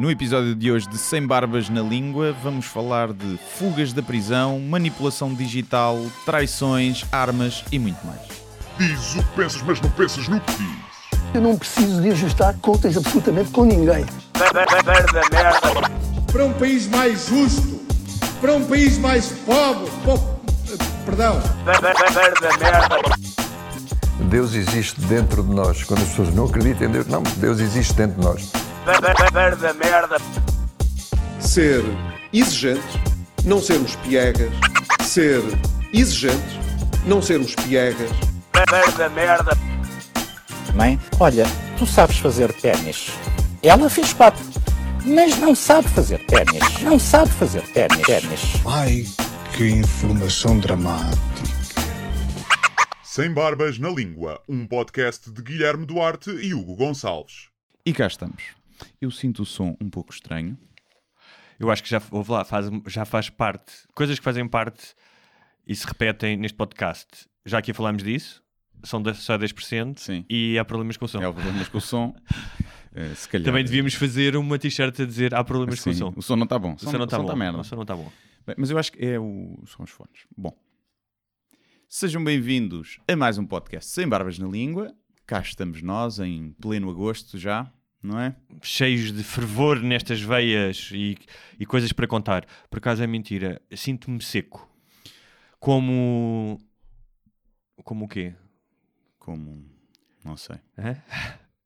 No episódio de hoje de Sem Barbas na Língua, vamos falar de fugas da prisão, manipulação digital, traições, armas e muito mais. Diz o que pensas, mas não pensas no que diz. Eu não preciso de ajustar contas absolutamente com ninguém. para um país mais justo, para um país mais pobre, po- perdão, Deus existe dentro de nós. Quando as pessoas não acreditam em Deus, não, Deus existe dentro de nós. ser exigentes, não sermos piegas, ser exigentes, não sermos piegas, Mãe, olha, tu sabes fazer ténis. Ela fez quatro, mas não sabe fazer ténis. Não sabe fazer ténis. ténis. ai, que informação dramática. Sem Barbas na Língua, um podcast de Guilherme Duarte e Hugo Gonçalves. E cá estamos. Eu sinto o som um pouco estranho. Eu acho que já, ouve lá, faz, já faz parte. Coisas que fazem parte e se repetem neste podcast. Já aqui falámos disso, são de- só 10% Sim. e há problemas com o som. É o problemas com o som. Eh, se calhar. Também devíamos fazer uma t-shirt a dizer há problemas com o som. O som não está bom. O som não está bom. merda. O som não está bom. Bem, mas eu acho que é o... são os fones. Bom. Sejam bem-vindos a mais um podcast Sem Barbas na Língua. Cá estamos nós em pleno agosto já, não é? Cheios de fervor nestas veias e, e coisas para contar. Por acaso é mentira. Sinto-me seco. Como. Como o quê? Como... não sei. Hã?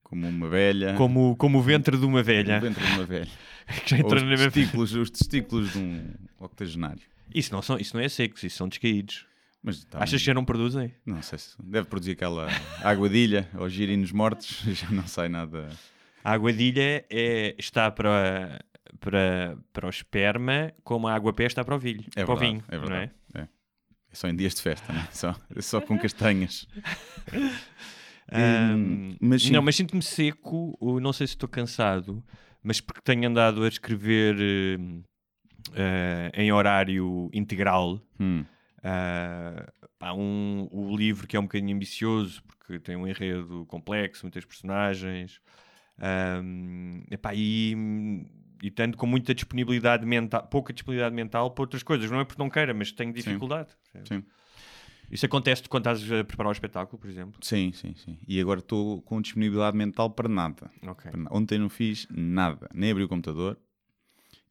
Como uma velha. Como, como o ventre de uma o velha. ventre de uma velha. já Ou entrou os testículos, os testículos de um octogenário. Isso não, são, isso não é secos, isso são descaídos. Mas tá Achas que já não produzem? Não sei se deve produzir aquela aguadilha ou girinos mortos, já não sai nada. A aguadilha é, está para, para, para o esperma como a água-pé está para o vinho. É para o verdade, vinho é não verdade. É? é só em dias de festa, não é? Só, é só com castanhas. Hum, mas sim. Não, mas sinto-me seco, não sei se estou cansado, mas porque tenho andado a escrever eh, em horário integral Hum, ah, pá, um, o livro que é um bocadinho ambicioso porque tem um enredo complexo, muitas personagens epá, e, e tanto com muita disponibilidade mental, pouca disponibilidade mental para outras coisas, não é porque não queira, mas tenho dificuldade. percebes? sim. Isso acontece quando estás a preparar o espetáculo, por exemplo. sim, sim, sim. E agora estou com disponibilidade mental para nada. Ok. Para Ontem não fiz nada, nem abri o computador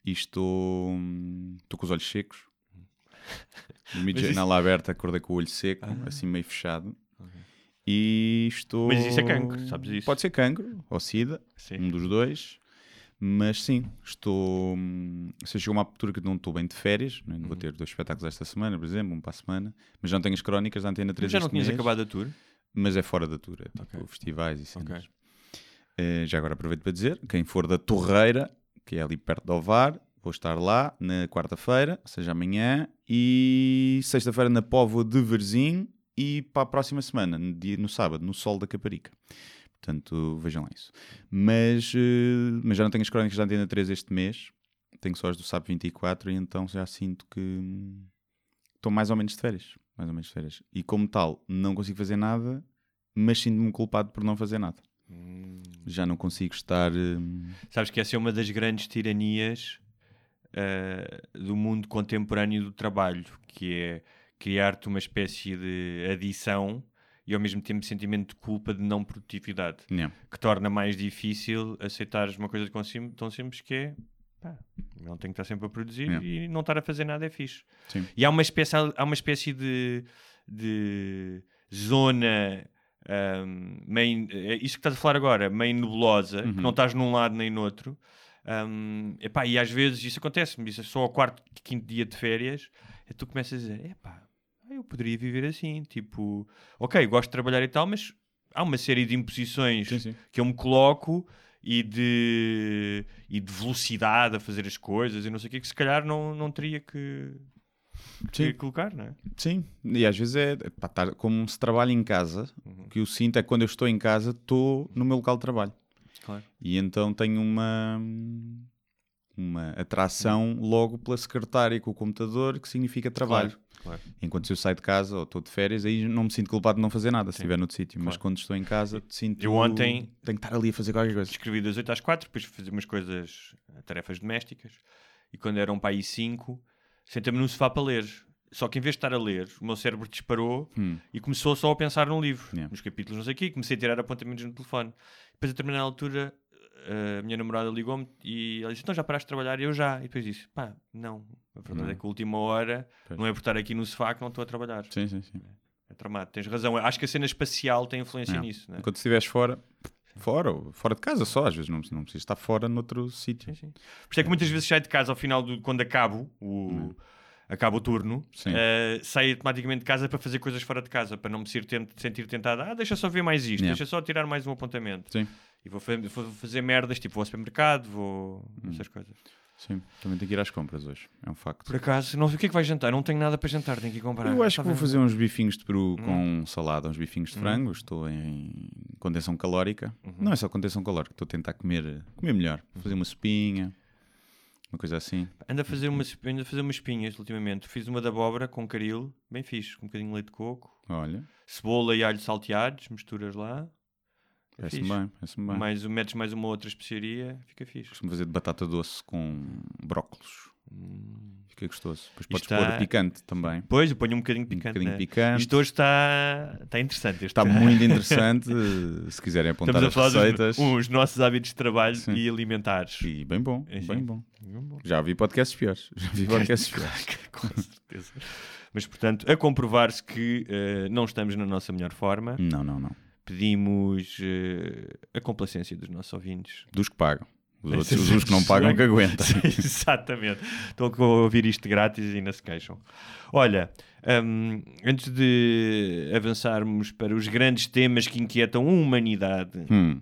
e estou, hum, estou com os olhos secos. Mas isso- janela aberta, acordei com o olho seco, assim meio fechado. E estou. Mas isso é cancro, sabes isso? Pode ser cancro ou sida, Sim. um dos dois. Mas sim, estou. Ou seja, chegou uma altura que não estou bem de férias. né? Uhum. Não vou ter dois espetáculos esta semana, por exemplo, um para a semana. Mas não tenho as crónicas da Antena 3 Mas já não tinhas mês, acabado a tour? Mas é fora da tour, é tipo Ok. festivais e cenas. Ok. Eh, já agora aproveito para dizer: quem for da Torreira, que é ali perto de Ovar, vou estar lá na quarta-feira, ou seja, amanhã, e sexta-feira na Póvoa de Varzim e para a próxima semana, no, dia, no sábado, no Sol da Caparica. Portanto, vejam lá isso. Mas, eh, mas já não tenho as crónicas da Antena 3 este mês, tenho só as do SAP 24 e então já sinto que hum, estou mais ou menos de férias. Mais ou menos de férias. E como tal, não consigo fazer nada, mas sinto-me culpado por não fazer nada. Já não consigo estar. hum, Sabes que essa é uma das grandes tiranias ah, do mundo contemporâneo do trabalho, que é criar-te uma espécie de adição e ao mesmo tempo sentimento de culpa de não produtividade, yeah. que torna mais difícil aceitares uma coisa tão sim- tão simples que é pá, não tenho que estar sempre a produzir Yeah. e não estar a fazer nada é fixe. Sim. E há uma espécie, há uma espécie de, de zona ahm, meio, é isso que estás a falar agora, meio nebulosa, Uhum. que não estás num lado nem no outro. Ahm, epá, e às vezes isso acontece-me, isso é só ao quarto, quinto dia de férias, e tu começas a dizer, epá, eu poderia viver assim, tipo, ok, gosto de trabalhar e tal, mas há uma série de imposições Sim, sim. que eu me coloco e de, e de velocidade a fazer as coisas e não sei o que, que se calhar não, não teria que, que colocar, não é? Sim, e às vezes é pá, estar- como se trabalha em casa, o que eu sinto é que quando eu estou em casa, estou no meu local de trabalho. Claro. E então tenho uma, uma atração logo pela secretária com o computador, que significa trabalho. claro. Enquanto se eu saio de casa ou estou de férias, aí não me sinto culpado de não fazer nada se estiver noutro sítio. Mas Claro. quando estou em casa, sinto. Eu ontem- Tenho que estar ali a fazer qualquer coisa. Escrevi das 8 às 4, depois fazer umas coisas, tarefas domésticas. E quando eram para aí 5, sentei-me no sofá para ler. Só que em vez de estar a ler, o meu cérebro disparou Hum. e começou só a pensar num livro, Yeah. nos capítulos, não sei o quê, comecei a tirar apontamentos no telefone. Depois, a determinada altura, eh, a minha namorada ligou-me e ela disse: Então já paraste de trabalhar? E eu já. E depois disse: Pá, não. A verdade Não. é que a última hora Pois. não é por estar aqui no sofá que não estou a trabalhar. Sim, sim, sim. É tramado. Tens razão. Acho que a cena espacial tem influência É. nisso. Né? Enquanto estiveres fora, fora, ou fora de casa só, às vezes não, não precisa estar fora noutro sítio. Por isso é que muitas vezes saio de casa ao final, do, quando acabo o, acaba o turno, eh, saio automaticamente de casa para fazer coisas fora de casa, para não me sentir, tent- sentir tentado. Ah, deixa só ver mais isto, Yeah. deixa só tirar mais um apontamento. Sim, E vou, fa- vou fazer merdas, tipo vou ao supermercado, vou. Hum. essas coisas. sim. Também tenho que ir às compras hoje. É um facto. Por acaso, não sei o que é que vai jantar, não tenho nada para jantar, tenho que ir comprar. Eu acho que vou fazer uns bifinhos de peru Hum. com salada, uns bifinhos de frango. Estou em contenção calórica. Uhum. Não é só contenção calórica, estou a tentar comer, comer melhor. Uhum. Fazer uma sopinha, uma coisa assim. Ando a fazer, umas, ando a fazer umas espinhas ultimamente. Fiz uma de abóbora com caril, bem fixe, com um bocadinho de leite de coco, Olha, cebola e alho salteados, misturas lá. É parece-me bem, parece-me bem. mais, metes mais uma outra especiaria, fica fixe. Costumo fazer de batata doce com brócolos. Fica gostoso. Depois podes está- pôr picante também. Pois, eu ponho um bocadinho Um picante. bocadinho né? picante. Isto hoje está, está interessante. Está muito interessante. Se quiserem apontar Estamos a falar as receitas. dos os nossos hábitos de trabalho Sim. e alimentares. E bem bom, É, bem bom. Já vi podcasts piores. Já vi podcasts piores. Com certeza. Mas, portanto, a comprovar-se que eh, não estamos na nossa melhor forma, Não, não, não. pedimos eh, a complacência dos nossos ouvintes. Dos que pagam. Os outros, sim, os que não sim. pagam que aguentam. Exatamente. Estão a ouvir isto grátis e ainda se queixam. Olha, hum, antes de avançarmos para os grandes temas que inquietam a humanidade, Hum,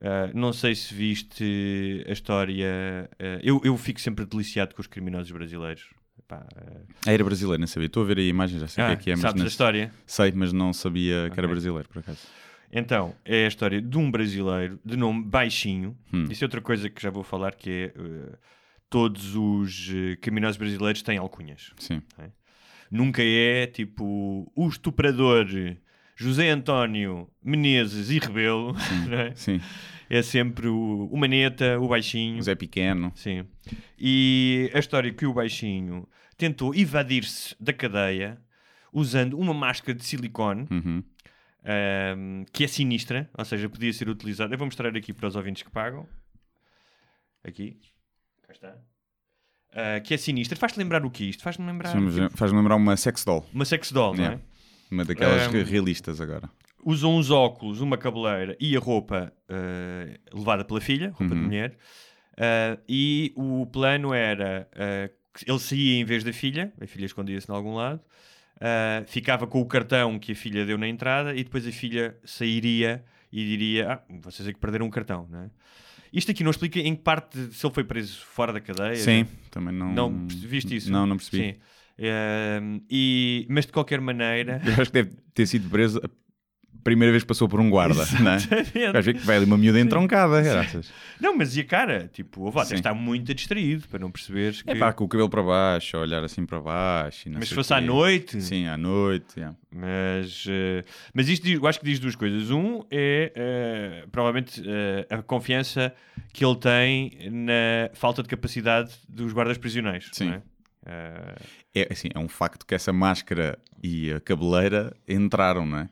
uh, não sei se viste a história. uh, eu, eu fico sempre deliciado com os criminosos brasileiros. Pá, uh, Ah, era brasileiro, não sabia. Estou a ver a imagem, já sei o que é que é, mas sabes não- a história? sei, mas não sabia que era brasileiro, por acaso. Então, é a história de um brasileiro de nome Baixinho. Hum. Isso é outra coisa que já vou falar, que é uh, todos os uh, criminosos brasileiros têm alcunhas. Sim. Nunca é tipo o estuprador José António Menezes e Rebelo, não é? Sim. é sempre o, o Maneta, o Baixinho. O Zé Pequeno. Sim. E a história é que o Baixinho tentou evadir-se da cadeia usando uma máscara de silicone Uhum. Ahm, que é sinistra, ou seja, podia ser utilizada. Eu vou mostrar aqui para os ouvintes que pagam. Aqui. Cá está. Ah, que é sinistra. Faz-te lembrar o que isto? Faz-me lembrar Faz-me faz-me lembrar uma sex doll. uma sex doll, não é? Yeah. Uma daquelas Um, re- realistas agora. usam uns óculos, uma cabeleira e a roupa eh, levada pela filha, roupa de Uhum. mulher. Eh, e o plano era que ele saía em vez da filha, a filha escondia-se em algum lado, eh, ficava com o cartão que a filha deu na entrada e depois a filha sairia e diria: Ah, vocês é que perderam um cartão, não é? Isto aqui não explica em que parte, se ele foi preso fora da cadeia. Sim, também não. Não, viste isso? Não, não percebi. Sim. Eh, e, mas de qualquer maneira. Eu acho que deve ter sido preso primeira vez que passou por um guarda, não é? Exatamente. Vais ver que vai ali uma miúda entroncada, graças. Não, mas e a cara? Tipo, o Vata está muito distraído para não perceberes que. É pá, com o cabelo para baixo, a olhar assim para baixo. e não mas se fosse à noite. Sim, à noite. Mas, eh, mas isto diz- eu acho que diz duas coisas. Um é eh, provavelmente eh, a confiança que ele tem na falta de capacidade dos guardas prisioneiros. Sim. é? É, assim, é um facto que essa máscara e a cabeleira entraram, não é?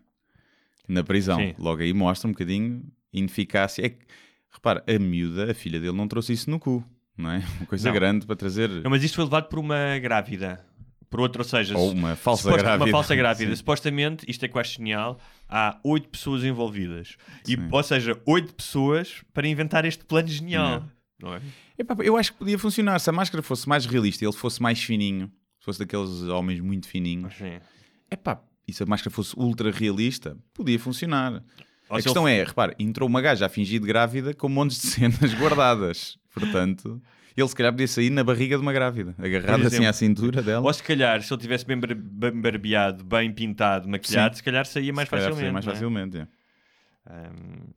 Na prisão. Sim. Logo aí mostra um bocadinho ineficácia. É que, repara, a miúda, a filha dele, não trouxe isso no cu, não é? Uma coisa Não. grande para trazer. não, mas isto foi levado por uma grávida. Por outra, ou seja, Ou uma falsa suposta- grávida. Uma falsa grávida. Sim. Supostamente, isto é que eu acho genial, há oito pessoas envolvidas. E, ou seja, oito pessoas para inventar este plano genial. Não é? Epá, eu acho que podia funcionar. Se a máscara fosse mais realista e ele fosse mais fininho, se fosse daqueles homens muito fininhos, Sim. epá, e se a máscara fosse ultra realista, podia funcionar. Ou a questão é, repara, entrou uma gaja a fingir de grávida com montes de cenas guardadas. Portanto, ele se calhar podia sair na barriga de uma grávida, agarrado Por assim exemplo. à cintura dela. Ou se calhar, se ele tivesse bem, bar- bem barbeado, bem pintado, maquilhado, Sim. se calhar saía mais calhar facilmente. saía mais é? facilmente. é. Ahm,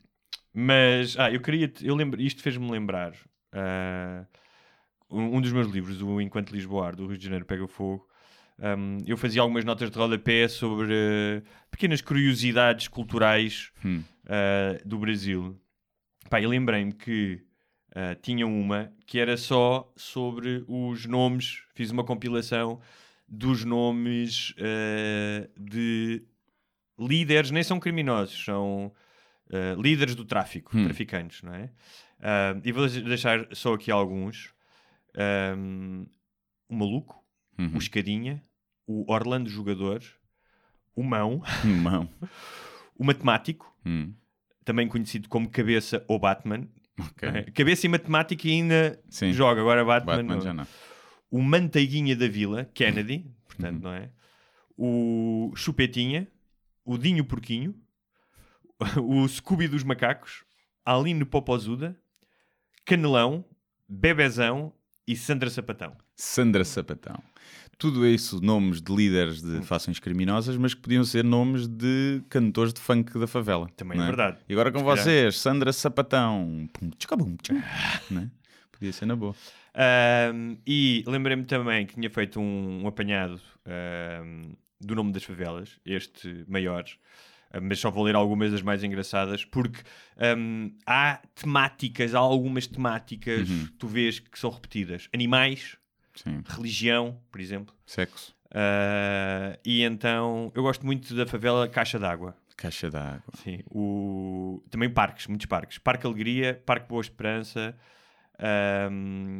mas, ah, eu queria, eu lembro, isto fez-me lembrar ah, um, um dos meus livros, o Enquanto Lisboa do Rio de Janeiro Pega Fogo, um, eu fazia algumas notas de rodapé sobre uh, pequenas curiosidades culturais Hum. uh, do Brasil. Pá, eu lembrei-me que uh, tinha uma que era só sobre os nomes, fiz uma compilação dos nomes uh, de líderes, nem são criminosos, são líderes do tráfico, Hum. traficantes, não é? E vou deixar só aqui alguns. Um, o Maluco, Uhum. o Escadinha, o Orlando Jogador, o Mão, Mão. o Matemático, Hum. também conhecido como Cabeça ou Batman. Ok. É, Cabeça e Matemática ainda Sim. joga, agora Batman, Batman não. já não. O Manteiguinha da Vila, Kennedy, portanto, Uhum. não é? O Chupetinha, o Dinho Porquinho, o Scooby dos Macacos, Aline Popozuda, Canelão, Bebezão e Sandra Sapatão. Sandra Sapatão. Tudo isso nomes de líderes Hum. de fações criminosas, mas que podiam ser nomes de cantores de funk da favela. Também não é verdade. E agora com vocês, Sandra Sapatão. Pum. Né? Podia ser na boa. Ahm, e lembrei-me também que tinha feito um, um apanhado ahm, do nome das favelas, este maior, ah, mas só vou ler algumas das mais engraçadas, porque há temáticas, há algumas temáticas que tu vês que são repetidas. Animais, Sim. religião, por exemplo. Sexo. Ah, e então eu gosto muito da favela Caixa d'Água. Caixa d'água. Sim, o... também parques, muitos parques. Parque Alegria, Parque Boa Esperança.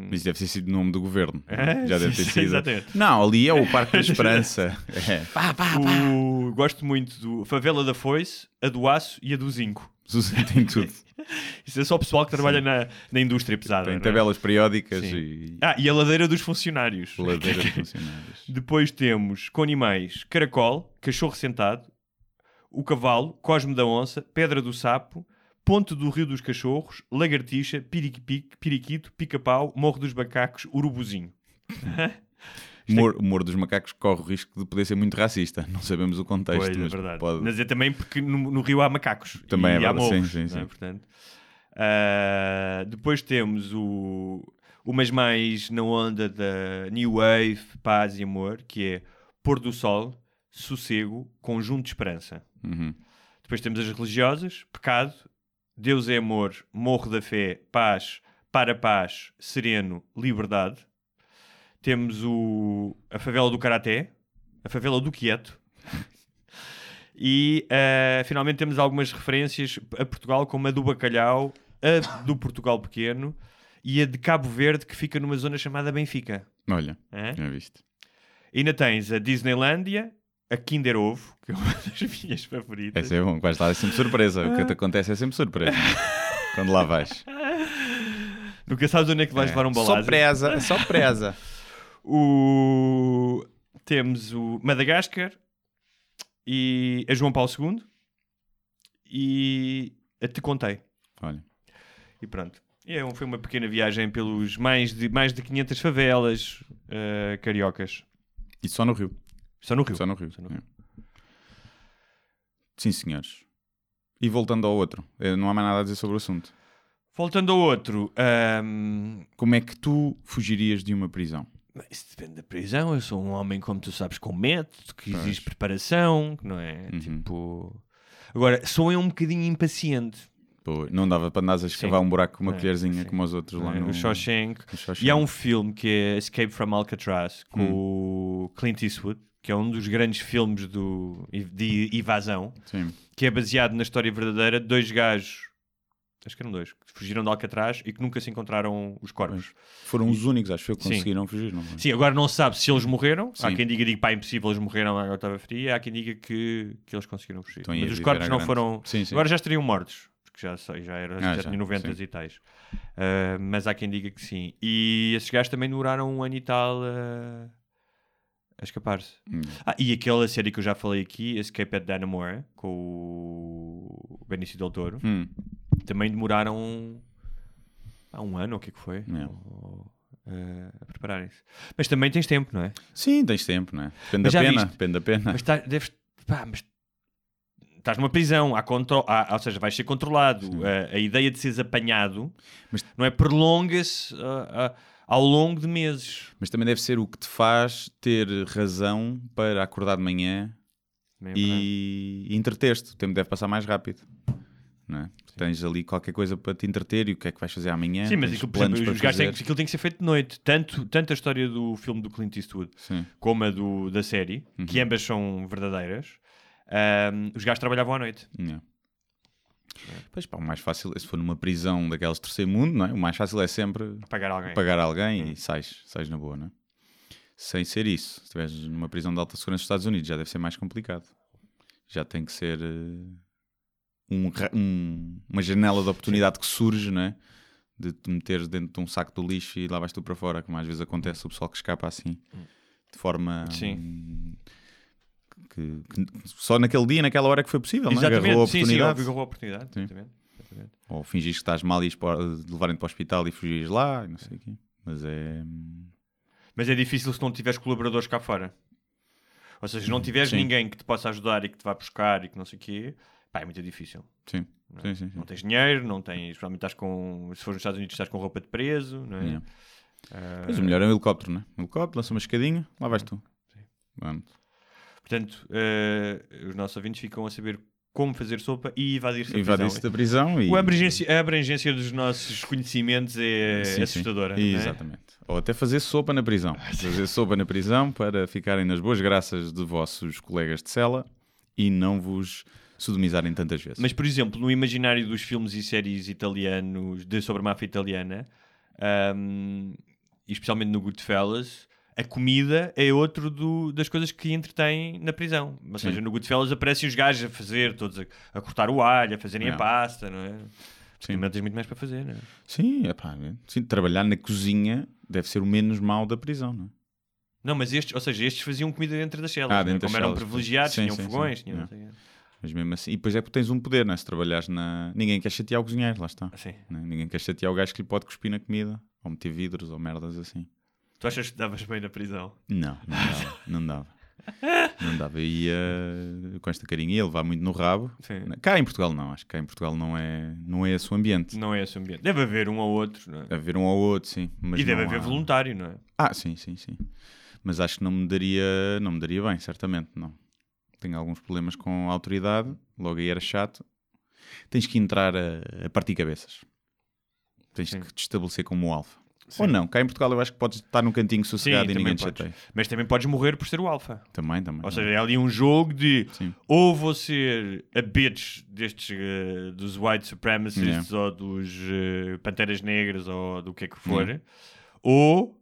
Mas isso deve ter sido o nome do governo. É, Já deve ter sido. exatamente. Não, ali é o Parque da Esperança. É. Pá, pá, pá. O- Gosto muito do Favela da Foice, a do Aço e a do Zinco. Tem tudo. Isso é só o pessoal que trabalha na, na indústria pesada. Tem é? tabelas periódicas Sim. e Ah, e a ladeira dos funcionários. ladeiras de funcionários. Depois temos com animais caracol, cachorro sentado, o cavalo, cosme da onça, pedra do sapo, ponte do rio dos cachorros, lagartixa, piriquipique, periquito, pica-pau, morro dos macacos, urubuzinho. O humor, o humor dos macacos corre o risco de poder ser muito racista. Não sabemos o contexto, Pois, é mas verdade. pode. Mas é também porque no, no rio há macacos. Também e é há verdade, sim, morros, sim, é? sim. Portanto, ah, depois temos o, umas mais na onda da New Wave, Paz e Amor, que é Pôr do Sol, Sossego, Conjunto de Esperança. Uhum. Depois temos as religiosas, Pecado, Deus é Amor, Morro da Fé, Paz, Para Paz, Sereno, Liberdade. Temos o, a favela do Karaté, a favela do Quieto. E ah, finalmente temos algumas referências a Portugal, como a do Bacalhau, a do Portugal Pequeno e a de Cabo Verde, que fica numa zona chamada Benfica. Olha, Hã? já viste. E ainda tens a Disneylândia, a Kinder Ovo, que é uma das minhas favoritas. Essa é bom, vais lá, é sempre surpresa. O que te acontece é sempre surpresa. Quando lá vais. Nunca sabes onde é que vais levar um Só balazo. presa, só presa. O... Temos o Madagascar e a João Paulo II e a Te Contei. Olha, E pronto. E é um- foi uma pequena viagem pelos mais de, mais de 500 favelas eh, cariocas. e só no Rio. Só no Rio. Só no Rio. Só no Rio. é. Sim, senhores. E voltando ao outro, não há mais nada a dizer sobre o assunto. Voltando ao outro, ahm, Como é que tu fugirias de uma prisão? Isso depende da prisão. Eu sou um homem, como tu sabes, com método, que Pois. exige preparação, que não é? Uhum. Tipo. Agora, sou eu um bocadinho impaciente. Pô, não dava para andares a escavar um buraco com uma É, colherzinha sim. como os outros lá não é? no O Shawshank. no Shawshank. E há um filme que é Escape from Alcatraz com Hum. o Clint Eastwood, que é um dos grandes filmes do, de evasão, Sim. que é baseado na história verdadeira de dois gajos, acho que eram dois, que fugiram de Alcatraz e que nunca se encontraram os corpos. Foram os únicos, acho que Sim. conseguiram fugir, não foi? Sim, agora não se sabe se eles morreram. Há Sim. quem diga, diga pá, impossível, eles morreram, a água estava fria. Há quem diga que, que eles conseguiram fugir. A Mas os corpos não grande. foram. Sim, sim. Agora já estariam mortos, porque já sei, já, era, Ah, já, já, tinha 90 sim. e tais. Ah, mas há quem diga que sim. E esses gajos também demoraram um ano e tal a, a escapar-se. Hum. Ah, e aquela série que eu já falei aqui, Escape at Dannemora, com o Benício Del Toro, Hum. Também demoraram há um ano, o que é que foi? É. Ou, ah, a prepararem-se. Mas também tens tempo, não é? Sim, tens tempo, não é? Depende Mas da pena, viste? depende da pena. Mas tá, deves. Pá, mas estás numa prisão, há contro- há- ou seja, vais ser controlado. A, a ideia de seres apanhado Mas- não é prolonga-se ao longo de meses. Mas também deve ser o que te faz ter razão para acordar de manhã Também é e, e entreter-te. O tempo deve passar mais rápido. Não é? Tens ali qualquer coisa para te entreter e o que é que vais fazer amanhã. Sim, mas aquilo, por exemplo, os gajos têm, aquilo tem que ser feito de noite. Tanto, tanto a história do filme do Clint Eastwood Sim. como a do, da série, Uhum. que ambas são verdadeiras, ahm, os gajos trabalhavam à noite. Yeah. Pois pá, o mais fácil, se for numa prisão daquelas terceiro mundo, não é? o mais fácil é sempre Pagar alguém. pagar alguém e sais, sais na boa, não é? Sem ser isso, se estiveres numa prisão de alta segurança nos Estados Unidos, já deve ser mais complicado. Já tem que ser eh, um um- uma janela de oportunidade que surge, não é? De te meteres dentro de um saco do lixo e lá vais tu para fora, como às vezes acontece o pessoal que escapa assim, de forma Sim. hum, que, que só naquele dia, naquela hora que foi possível, não é? Agarrou a Exatamente, sim, sim, oportunidade. agarrou a oportunidade. Sim. exatamente, exatamente. Ou fingis que estás mal e levarem-te para o hospital e fugires lá, não sei o quê. Mas é. Mas é difícil se não tiveres colaboradores cá fora. Ou seja, se não tiveres Sim. ninguém que te possa ajudar e que te vá buscar e que não sei o quê, pá, é muito difícil. Sim, sim, sim. sim. Não tens dinheiro, não tens. Provavelmente estás com. Se for nos Estados Unidos, estás com roupa de preso, não é? Yeah. Ah, Mas o melhor é um helicóptero, não é? Um helicóptero, lança uma escadinha, lá vais tu. Vamos. Portanto, eh, os nossos ouvintes ficam a saber como fazer sopa e evadir-se da Invadir-se prisão. da prisão e. O abrangência- a abrangência dos nossos conhecimentos é Sim, sim. assustadora. não é? Exatamente. Ou até fazer sopa na prisão. Fazer sopa na prisão para ficarem nas boas graças de vossos colegas de cela e não vos sodomizarem tantas vezes. Mas, por exemplo, no imaginário dos filmes e séries italianos de sobre a máfia italiana, e especialmente no Goodfellas, a comida é outro do- das coisas que entretém na prisão. Ou seja, no Goodfellas aparecem os gajos a fazer, todos a, a cortar o alho, a fazerem a Yeah. pasta, não é? Sim. Sim. Não tens muito mais para fazer, não é? Sim, epá, sim, trabalhar na cozinha deve ser o menos mau da prisão, não é? Não, mas estes, ou seja, estes faziam comida dentro das celas, Ah, não é? dentro das como eram celas, privilegiados, sim, tinham sim, fogões, sim. tinham Mas mesmo assim, e depois é porque tens um poder, não é? Se trabalhares na. Ninguém quer chatear o cozinheiro, lá está. Não é? Ninguém quer chatear o gajo que lhe pode cuspir na comida, ou meter vidros, ou merdas assim. Tu achas que davas bem na prisão? Não, não dava, não dava. Não dava. Eu ia com esta carinha, ia levar muito no rabo. Sim. Cá em Portugal não, acho que cá em Portugal não é, não é esse o ambiente. Não é esse o ambiente. Deve haver um ou outro, não é? Deve haver um ou outro, sim. Mas e deve haver há- voluntário, não é? Ah, sim, sim, sim. Mas acho que não me daria, não me daria bem, certamente, não. Tenho alguns problemas com a autoridade, logo aí era chato. Tens que entrar a, a partir cabeças. Tens Sim. que te estabelecer como alfa. Ou não, cá em Portugal eu acho que podes estar num cantinho sossegado e também ninguém te chateia. Mas também podes morrer por ser o alfa. Também, também. Ou seja, é ali um jogo de Sim. ou vou ser a bitch destes eh, dos white supremacists Yeah. ou dos eh, panteras negras ou do que é que for, Yeah. ou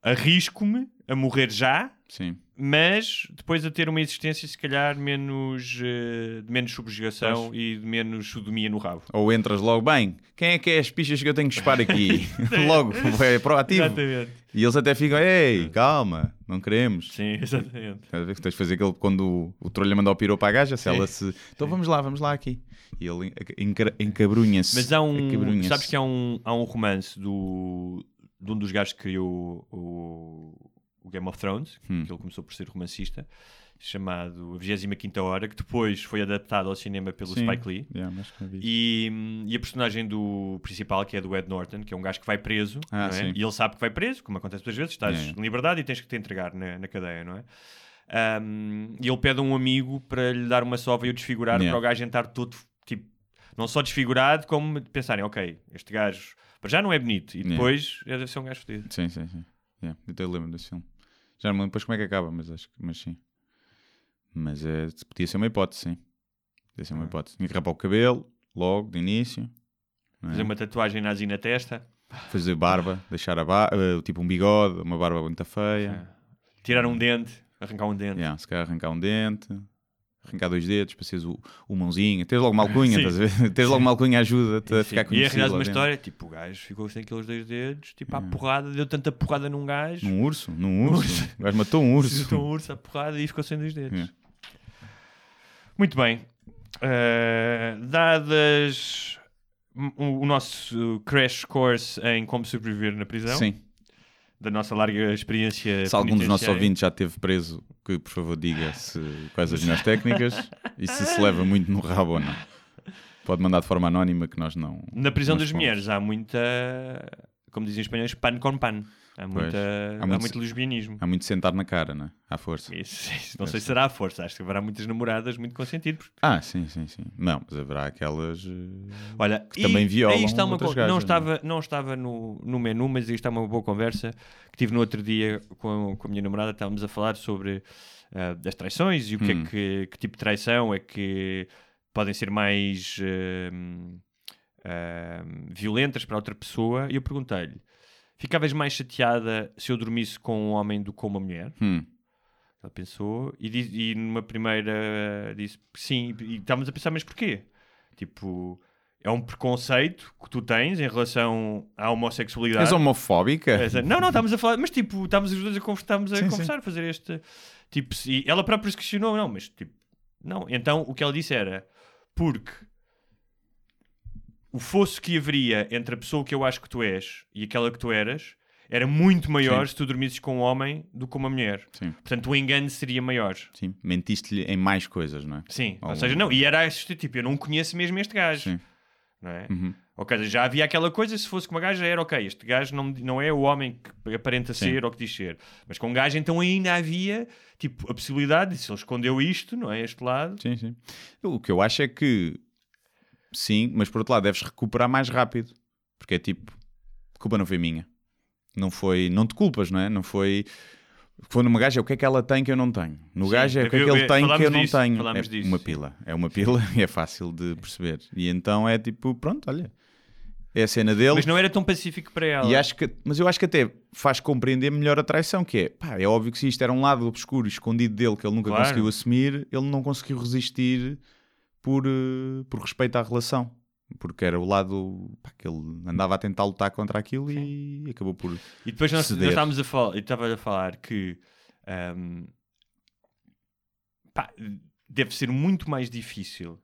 arrisco-me a morrer já, sim. Mas depois a ter uma existência se calhar menos eh, de menos subjugação e de menos sodomia no rabo. Ou entras logo, bem, quem é que é as pichas que eu tenho que chupar aqui? logo, é proativo. Exatamente. E eles até ficam, ei, calma, não queremos. Sim, exatamente. Tens de fazer aquele quando o, o trolha manda o pirou para a gaja, se Sim. ela se. Então vamos lá, vamos lá aqui. E ele enca- encabrunha-se. Mas há um. Sabes que há um, há um romance do, de um dos gajos que criou o, o Game of Thrones, Hum. que ele começou por ser romancista, chamado A 25 Hora, que depois foi adaptado ao cinema pelo Sim. Spike Lee. Yeah, eu vi. E, e a personagem do principal, que é do Ed Norton, que é um gajo que vai preso, Ah, é? e ele sabe que vai preso, como acontece muitas vezes, estás Yeah, em liberdade e tens que te entregar na, na cadeia, não é? Um, e ele pede a um amigo para lhe dar uma sova e o desfigurar Yeah. para o gajo entrar todo, tipo, não só desfigurado, como pensarem, ok, este gajo já não é bonito, e Yeah. depois deve ser um gajo fodido. Sim, sim, sim. Yeah, eu até lembro desse filme. Já não me lembro depois como é que acaba, mas acho que mas sim. Mas é, podia ser uma hipótese, sim. Podia ser uma Ah. hipótese. Tinha que rapar o cabelo, logo, de início. é? Fazer uma tatuagem nazi na testa, Fazer barba, deixar a barba, tipo um bigode, uma barba muito feia. tirar um dente, arrancar um dente. Yeah, se calhar arrancar um dente, arrancar dois dedos para seres o, o mãozinho. Tens logo uma alcunha, estás a ver? Tens logo uma alcunha ajuda-te a ficar e conhecido. arranjas lá uma dentro. história, tipo, o gajo ficou sem aqueles dois dedos, tipo, à Yeah. porrada, deu tanta porrada num gajo, Num urso, num urso. O gajo matou um urso. Matou um urso à porrada e ficou sem dois dedos. Yeah. Muito bem. Uh, dadas o, o nosso crash course em como sobreviver na prisão, Sim. Da nossa larga experiência. Se algum dos nossos penitenciária. ouvintes já esteve preso, que por favor diga se, quais as melhores técnicas e se se leva muito no rabo ou não. Pode mandar de forma anónima que nós não. Na prisão das mulheres há muita, como dizem os espanhóis, pan com pan. Há, muita, há há muito- muito lesbianismo. Há muito sentar na cara, né? À força. Isso, isso. Não sei se será a força. Acho que haverá muitas namoradas muito consentido. porque- Ah, sim, sim, sim. Não, mas haverá aquelas. eh, Olha, Que também violam aí está uma outras co- gajas, não não é? estava, não estava no, no menu, mas aí está uma boa conversa que tive no outro dia com, com a minha namorada. Estávamos a falar sobre ah, as traições e o que Hum. é que, que tipo de traição é que podem ser mais ah, ah, violentas para outra pessoa. E eu perguntei-lhe: ficavas mais chateada se eu dormisse com um homem do que com uma mulher? hum, Ela pensou e, diz- e numa primeira disse sim. E estávamos a pensar, mas porquê? Tipo, é um preconceito que tu tens em relação à homossexualidade. És homofóbica? Não, não, estamos a falar, mas tipo, estamos os dois a conversar, estamos a Sim, conversar, a fazer este. Tipo, e ela própria se questionou, não, mas tipo, não. Então o que ela disse era porque o fosso que haveria entre a pessoa que eu acho que tu és e aquela que tu eras era muito maior Sim. se tu dormisses com um homem do que com uma mulher. Sim, Portanto, o engano seria maior. sim. Mentiste-lhe em mais coisas, não é? Sim, ou Ou- seja, não, e era este tipo, eu não conheço mesmo este gajo. Sim. Não é? Uhum. Ou seja, já havia aquela coisa, se fosse com uma gaja, era ok, este gajo não, não é o homem que aparenta Sim. ser ou que diz ser. Mas com um gajo, então ainda havia tipo, a possibilidade de se ele escondeu isto, não é? Este lado. Sim, sim. O que eu acho é que sim, mas por outro lado deves recuperar mais rápido. Porque é tipo, a culpa não foi minha. Não foi, não te culpas, não é? Não foi. Foi numa gaja, o que é que ela tem que eu não tenho? No Sim, gajo é o que é que ele tem que eu não disso, tenho. falámos É disso. uma pila. É uma pila e é fácil de perceber. E então é tipo, pronto, olha. É a cena dele. Mas não era tão pacífico para ela. E acho que, mas eu acho que até faz compreender melhor a traição, que é, pá, é óbvio que se isto era um lado obscuro escondido dele que ele nunca Claro. conseguiu assumir, ele não conseguiu resistir por, eh, por respeito à relação. Porque era o lado pá, que ele andava a tentar lutar contra aquilo e acabou por. E depois nós, nós estávamos a falar, estava a falar que ahm, pá, deve ser muito mais difícil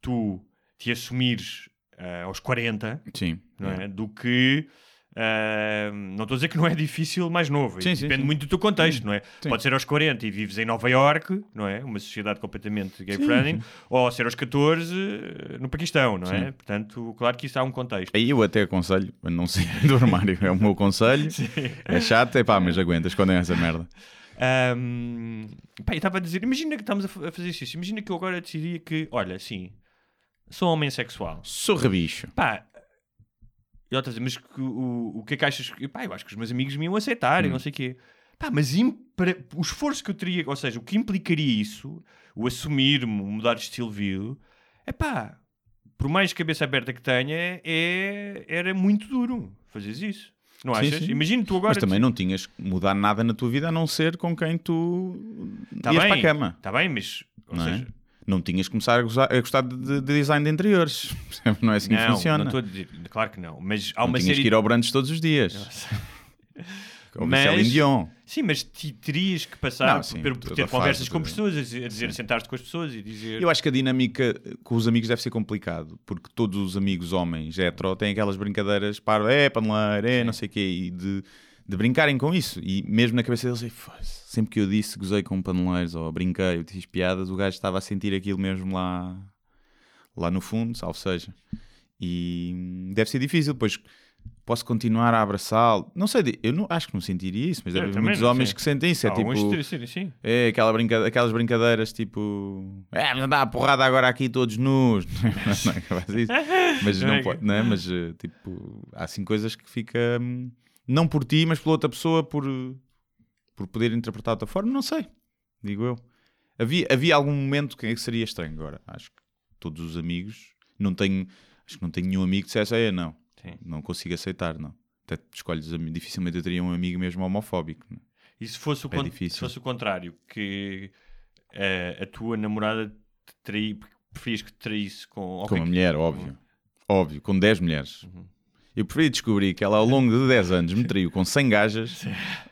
tu te assumires ah, aos 40 Sim. não é? do que não estou a dizer que não é difícil mais novo, Sim, depende sim. muito do teu contexto, não é? Pode ser aos 40 e vives em Nova York, não é? Uma sociedade completamente gay friendly, ou ser aos 14 no Paquistão, não é? Portanto, claro que isso há um contexto. Aí eu até aconselho a não sair do armário. É o meu conselho. É chato, é pá, mas aguentas quando é essa merda. Ahm, pá, eu estava a dizer, imagina que estamos a, fa- a fazer isso. Imagina que eu agora decidia que, olha, sim, sou homem sexual. Sou rabicho. Pá, e ela está a dizer, mas que- o, o que é que achas? que- Pá, eu acho que os meus amigos me iam aceitar e Hum. não sei o quê. Pá, mas im- para- o esforço que eu teria, ou seja, o que implicaria isso, o assumir-me, mudar de estilo de vida, é pá, por mais cabeça aberta que tenha, é, era muito duro fazer isso. Não Sim, achas? sim. Imagina tu agora. Mas também não tinhas que mudar nada na tua vida a não ser com quem tu Tá ias bem, para a cama. Está bem, mas. Ou Não é? Não tinhas que começar a gostar, a gostar de, de design de interiores. Não é assim que não, funciona. não dizer, claro que não. Mas há Não uma tinhas série. que ir ao Brandes todos os dias. Ou Mas- Dion. Sim, mas terias que passar Não, por, sim, por toda ter conversas fase com de- pessoas, a dizer, sentar-te com as pessoas e dizer. Eu acho que a dinâmica com os amigos deve ser complicado, porque todos os amigos homens hetero têm aquelas brincadeiras para é paneleiro, é não sei o quê, e de, de brincarem com isso. E mesmo na cabeça deles, é, "Foda-se, sempre que eu disse gozei com paneleiros ou brinquei ou fiz piadas, o gajo estava a sentir aquilo mesmo lá, lá no fundo, salvo seja. E deve ser difícil, depois posso continuar a abraçá-lo. Não sei, eu não, acho que não sentiria isso, mas Eu deve haver também muitos não, homens sim. que sentem isso. É Há tipo. sim, sim. É aquela brinca... aquelas brincadeiras tipo. É, vamos dar a porrada agora aqui todos nus. não. Mas Não não é que- pode, não é? Mas tipo, há assim coisas que fica. hum, Não por ti, mas pela outra pessoa, por, por poder interpretar de outra forma, não sei. Digo eu. Havia, havia algum momento que seria estranho agora. Acho que todos os amigos. Não tenho. Acho que não tenho nenhum amigo que dissesse, é, não. Sim. Não consigo aceitar, não. Até escolhes, dificilmente eu teria um amigo mesmo homofóbico. não é? E se fosse o, É con- se fosse o contrário, que eh, a tua namorada te traí, preferias que te traísse com. Com ok, uma mulher, óbvio. Óbvio, com 10 mulheres. Uhum. Eu preferi descobrir que ela ao longo de 10 anos me traiu com 100 gajas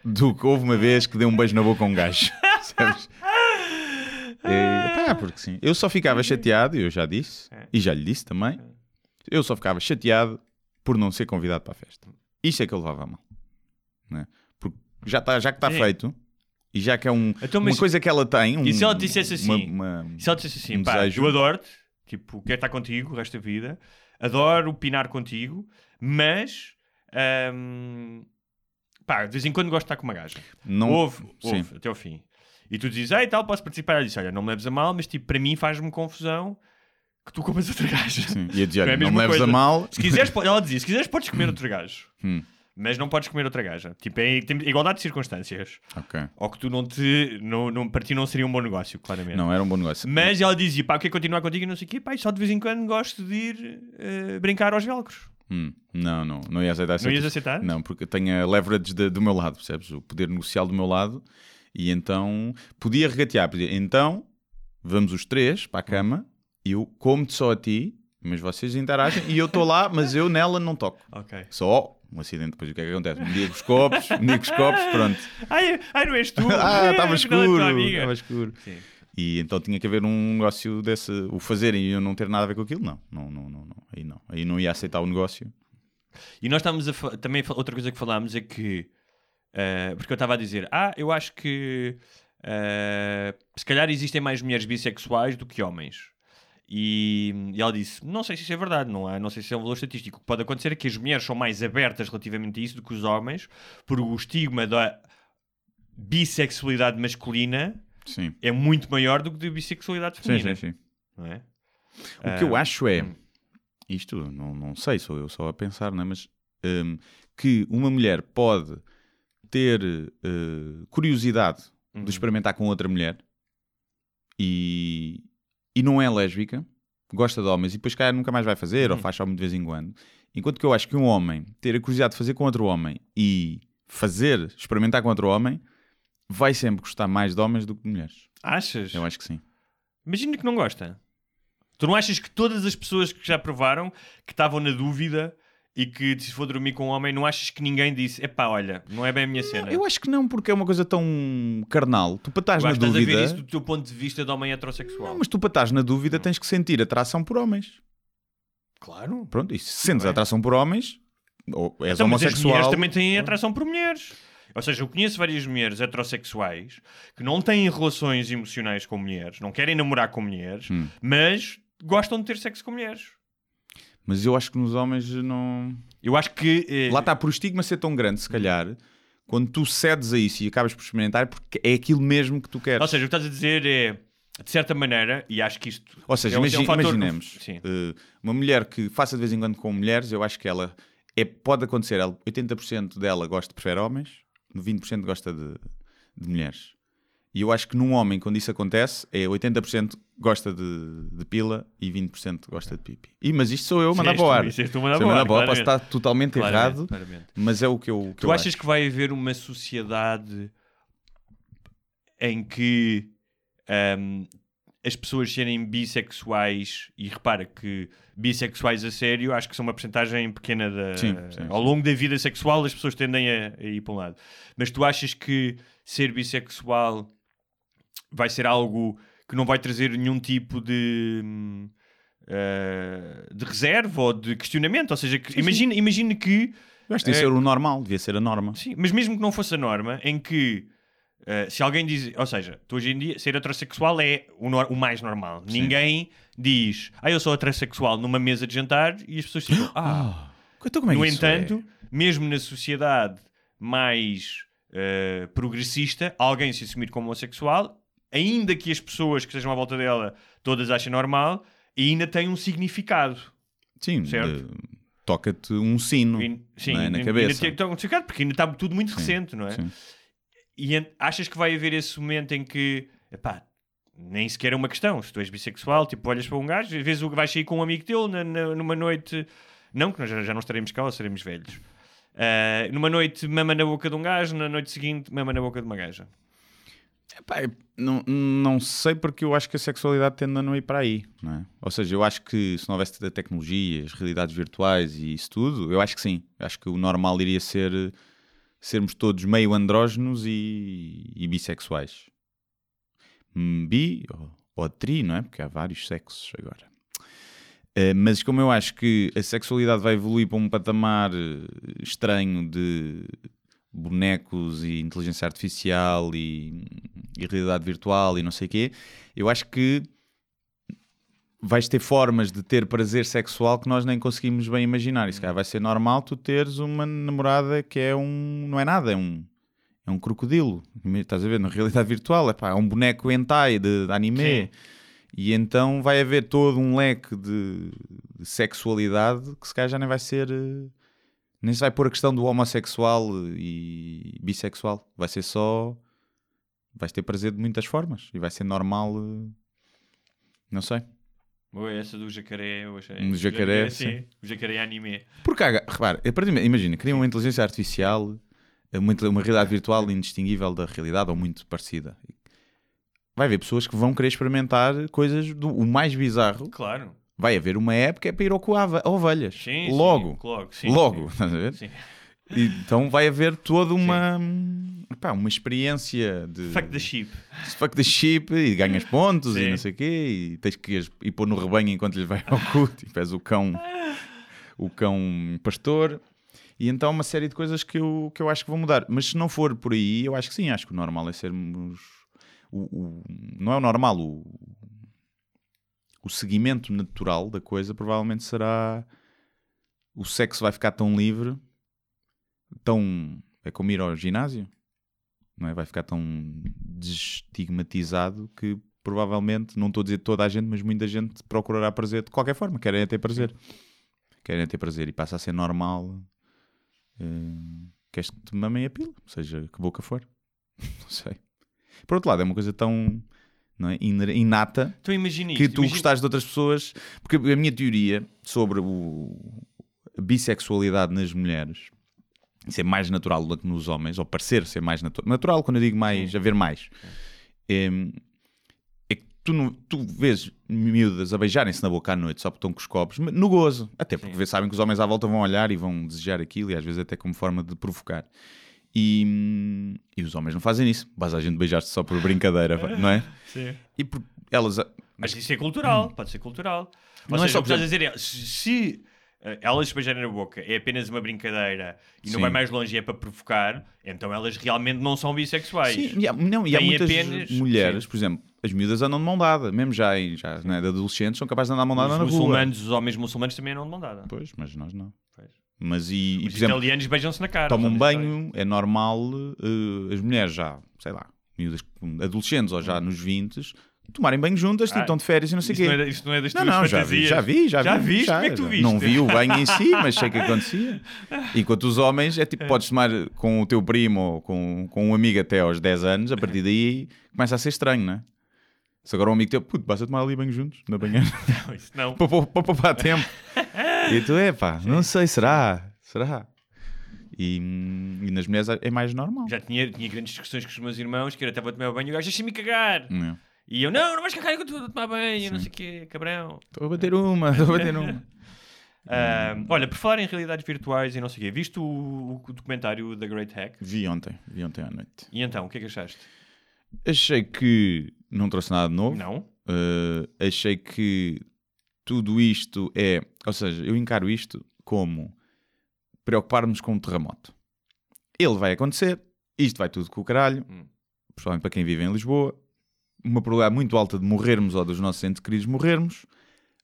do que houve uma vez que deu um beijo na boca a um gajo. Percebes? É, pá, porque sim. Eu só ficava chateado, eu já disse, e já lhe disse também, eu só ficava chateado por não ser convidado para a festa. Isto é que eu levava a mal. né? já, tá, já que está feito, e já que é um, Então, uma coisa que ela tem. Um, E se ela dissesse assim, uma- uma- Se ela dissesse assim, um pá, desejo. eu adoro-te, tipo, quero estar contigo o resto da vida, adoro pinar contigo, mas ahm, pá, de vez em quando gosto de estar com uma gaja. não, Ouve, sim. ouve, até ao fim. E tu dizes, ei, tal, posso participar? Ela disse, olha, não me leves a mal, mas tipo, para mim faz-me confusão que tu comas outra gaja. Sim. E a dizer, Não é a não me leves a coisa. mal. Se quiseres, ela dizia, se quiseres podes comer outro gajo. Hum. Mas não podes comer outra gaja. Tipo, é tem- igualdade de circunstâncias. Ok. Ou que tu não te... Não, não, para ti não seria um bom negócio, claramente. Não, era um bom negócio. Mas ela dizia, pá, eu quero continuar contigo e não sei o quê, pá, e só de vez em quando gosto de ir eh, brincar aos velcros. Hum, não, não, não ia aceitar Não ias aceitar? Não, porque tenho a leverage de- do meu lado, percebes? O poder negocial do meu lado. E então podia regatear, podia, então vamos os três para a cama, eu como-te só a ti, mas vocês interagem e eu estou lá, mas eu nela não toco. Ok. Só um acidente, depois o que é que acontece? Me digo os copos, me digo os copos, pronto. Ai, ai, não és tu. ah, estava é escuro, estava escuro. Sim. E então tinha que haver um negócio desse, o fazerem e eu não ter nada a ver com aquilo, não. Não, não, não, não. Aí não. Aí não ia aceitar o negócio. E nós estamos a também outra coisa que falámos é que eh, porque eu estava a dizer, ah, eu acho que eh, se calhar existem mais mulheres bissexuais do que homens. E, e ela disse: Não sei se isso é verdade, não, há, não sei se é um valor estatístico. O que pode acontecer é que as mulheres são mais abertas relativamente a isso do que os homens, porque o estigma da bissexualidade masculina Sim. é muito maior do que da bissexualidade Sim, feminina. sim, sim. Não é? O que eu Ah, acho é, hum. isto não, não sei, sou eu só a pensar, não é? mas hum, que uma mulher pode ter eh, curiosidade Uhum. de experimentar com outra mulher e, e não é lésbica, gosta de homens e depois calhar nunca mais vai fazer ou Uhum. faz só de vez em quando. Enquanto que eu acho que um homem ter a curiosidade de fazer com outro homem e fazer, experimentar com outro homem, vai sempre gostar mais de homens do que de mulheres. Achas? Eu acho que sim. Imagina que não gosta. Tu não achas que todas as pessoas que já provaram, que estavam na dúvida e que se for dormir com um homem, não achas que ninguém disse epá, olha, não é bem a minha cena? Eu acho que não, porque é uma coisa tão carnal. Tu para estás na que estás a ver dúvida. isso do teu ponto de vista de homem heterossexual. Não, mas tu para estás na dúvida tens que sentir atração por homens. Claro. Pronto, e se sentes atração por homens, ou és Então, mas as homossexual. mulheres também têm atração por mulheres. Ou seja, eu conheço várias mulheres heterossexuais que não têm relações emocionais com mulheres, não querem namorar com mulheres, Hum. mas gostam de ter sexo com mulheres. Mas eu acho que nos homens não. Eu acho que. eh, Lá está, por o estigma ser tão grande, se calhar, quando tu cedes a isso e acabas por experimentar, é porque é aquilo mesmo que tu queres. Ou seja, o que estás a dizer é, de certa maneira, e acho que isto. Ou seja, é um- é um imaginemos eh, uma mulher que faça de vez em quando com mulheres, eu acho que ela é, pode acontecer, ela, 80% dela gosta, prefere homens, 20% gosta de, de mulheres. E eu acho que num homem, quando isso acontece, é 80% gosta de, de pila e 20% gosta de pipi. E, mas isto sou eu a mandar Sim, para o és tu- ar. isso és tu a mandar Se eu para o mandar ar, para o ar, posso estar totalmente Claramente, errado, claramente. mas é o que eu, que Tu eu achas acho. que vai haver uma sociedade em que ahm, as pessoas serem bissexuais e repara que bissexuais a sério acho que são uma porcentagem pequena da, Sim, sim, ao longo da vida sexual as pessoas tendem a, a ir para um lado. Mas tu achas que ser bissexual vai ser algo que não vai trazer nenhum tipo de ah, de reserva ou de questionamento? Ou seja, que, imagina, imagina que Eu acho que devia é- ser o normal, devia ser a norma. Sim, mas mesmo que não fosse a norma, em que eh, se alguém diz, ou seja, tu hoje em dia ser heterossexual é o, nor- o mais normal. Ninguém diz, ah, eu sou heterossexual numa mesa de jantar e as pessoas ficam, ah. Então como é que no entanto, é? mesmo na sociedade mais eh, progressista, alguém se assumir como homossexual, ainda que as pessoas que estejam à volta dela todas achem normal, ainda tem um significado. Sim, Certo. de- toca-te um sino sim, é? na cabeça. ainda tem- tem um significado, porque ainda está tudo muito recente, não é? Sim. E achas que vai haver esse momento em que, epá, nem sequer é uma questão. Se tu és bissexual, tipo, olhas para um gajo, às vezes vais sair com um amigo teu na- na- numa noite. Não, que nós já, já não estaremos cá ou seremos velhos. Ah, numa noite, mama na boca de um gajo, na noite seguinte, mama na boca de uma gaja. Epá, eu não, não sei porque eu acho que a sexualidade tende a não ir para aí, não é? Ou seja, eu acho que se não houvesse tanta tecnologia, as realidades virtuais e isso tudo, eu acho que sim. Eu acho que o normal iria ser sermos todos meio andrógenos e, e bissexuais. Hum, Bi ou, ou tri, não é? Porque há vários sexos agora. Eh, mas como eu acho que a sexualidade vai evoluir para um patamar eh, estranho de bonecos e inteligência artificial e, e realidade virtual e não sei o quê, eu acho que vais ter formas de ter prazer sexual que nós nem conseguimos bem imaginar. Se calhar vai ser normal tu teres uma namorada que é um. não é nada, é um. É um crocodilo. Estás a ver? Na realidade virtual, é, pá, é um boneco hentai de, de anime. Sim. E então vai haver todo um leque de, de sexualidade que se calhar já nem vai ser. eh, Nem se vai pôr a questão do homossexual e bissexual. Vai ser só. Vais ter prazer de muitas formas. E vai ser normal. eh, Não sei. Essa do jacaré, eu achei. Um jacaré, sim. O jacaré anime. Porque, há- repara, a partir de- imagina, cria uma inteligência artificial, uma, inte- uma realidade virtual indistinguível da realidade ou muito parecida. Vai haver pessoas que vão querer experimentar coisas do o mais bizarro. Claro. Vai haver uma época é para ir ao coava, a ovelhas. Sim, logo. sim, logo, sim, logo. sim. estás a ver? Sim. Então vai haver toda uma, pá, uma experiência de Fuck the sheep. fuck the sheep e ganhas pontos e Sim. não sei o quê e tens que ir, pôr no rebanho enquanto lhes vai ao cu tipo és o cão o cão pastor e então uma série de coisas que eu, que eu acho que vão mudar mas se não for por aí eu acho que sim acho que o normal é sermos o, o- não é o normal o, o seguimento natural da coisa provavelmente será o sexo vai ficar tão livre tão é como ir ao ginásio não é? Vai ficar tão desestigmatizado que provavelmente, não estou a dizer toda a gente, mas muita gente procurará prazer de qualquer forma, querem é ter prazer. Querem é ter prazer e passa a ser normal eh, que este te mamem a pila, seja que boca for. não sei. Por outro lado, é uma coisa tão não é? inata Então imagina que tu imagina- gostares de outras pessoas. Porque a minha teoria sobre o, a bissexualidade nas mulheres ser mais natural do que nos homens, ou parecer ser mais natural. Natural, quando eu digo mais, haver mais. É, é que tu, não, tu vês miúdas a beijarem-se na boca à noite só porque estão com os copos, mas no gozo. Até porque vê- sabem que os homens à volta vão olhar e vão desejar aquilo, e às vezes até como forma de provocar. E, e os homens não fazem isso. Basta a gente beijar-se só por brincadeira, não é? Sim. E por, elas. Mas isso é cultural, pode ser cultural. Ou Não é seja, só, o que estás a dizer é, se, se, elas se beijarem na boca é apenas uma brincadeira e não Sim. vai mais longe e é para provocar, então elas realmente não são bissexuais. Sim, e há, não, e há muitas apenas- mulheres, sim. por exemplo, as miúdas andam de mão dada, mesmo já, em- já né, de adolescentes, são capazes de andar de mão dada Os na rua. muçulmanos, os homens muçulmanos também andam de mão dada. Pois, mas nós não. Pois. Mas e, e, Os exemplo, italianos beijam-se na cara. tomam um banho, é normal eh, as mulheres já, sei lá, miúdas, adolescentes ou já nos 20 tomarem banho juntas, tipo, estão de férias e não sei o quê. não, é, isto não é das Não, tuas não, já vi, já vi, já vi. Já viste? Como é que tu viste? Não vi o banho em si, mas sei que acontecia. Enquanto os homens, é tipo, podes tomar com o teu primo ou com, com um amigo até aos 10 anos, a partir daí começa a ser estranho, não é? Se agora um amigo teu, puto, basta tomar ali banho juntos, na banheira, Não, isso não. para para- para poupar tempo. E tu, é pá, não sei, será? Será? E, e nas mulheres é mais normal. Já tinha, tinha grandes discussões com os meus irmãos que era estava a tomar banho e o gajo deixa-me cagar. Não. E eu, não, não vais cagar enquanto eu tomar banho, não sei o quê, cabrão. Estou a bater uma, estou a bater uma. Ah, olha, por falar em realidades virtuais e não sei o quê, viste o, o documentário da Great Hack? Vi ontem, vi ontem à noite. E então, o que é que achaste? Achei que não trouxe nada de novo. Não? Uh, achei que tudo isto é. Ou seja, eu encaro isto como preocupar-nos com um terremoto. Ele vai acontecer, isto vai tudo com o caralho, Hum. principalmente para quem vive em Lisboa. Uma probabilidade muito alta de morrermos ou dos nossos entes queridos morrermos,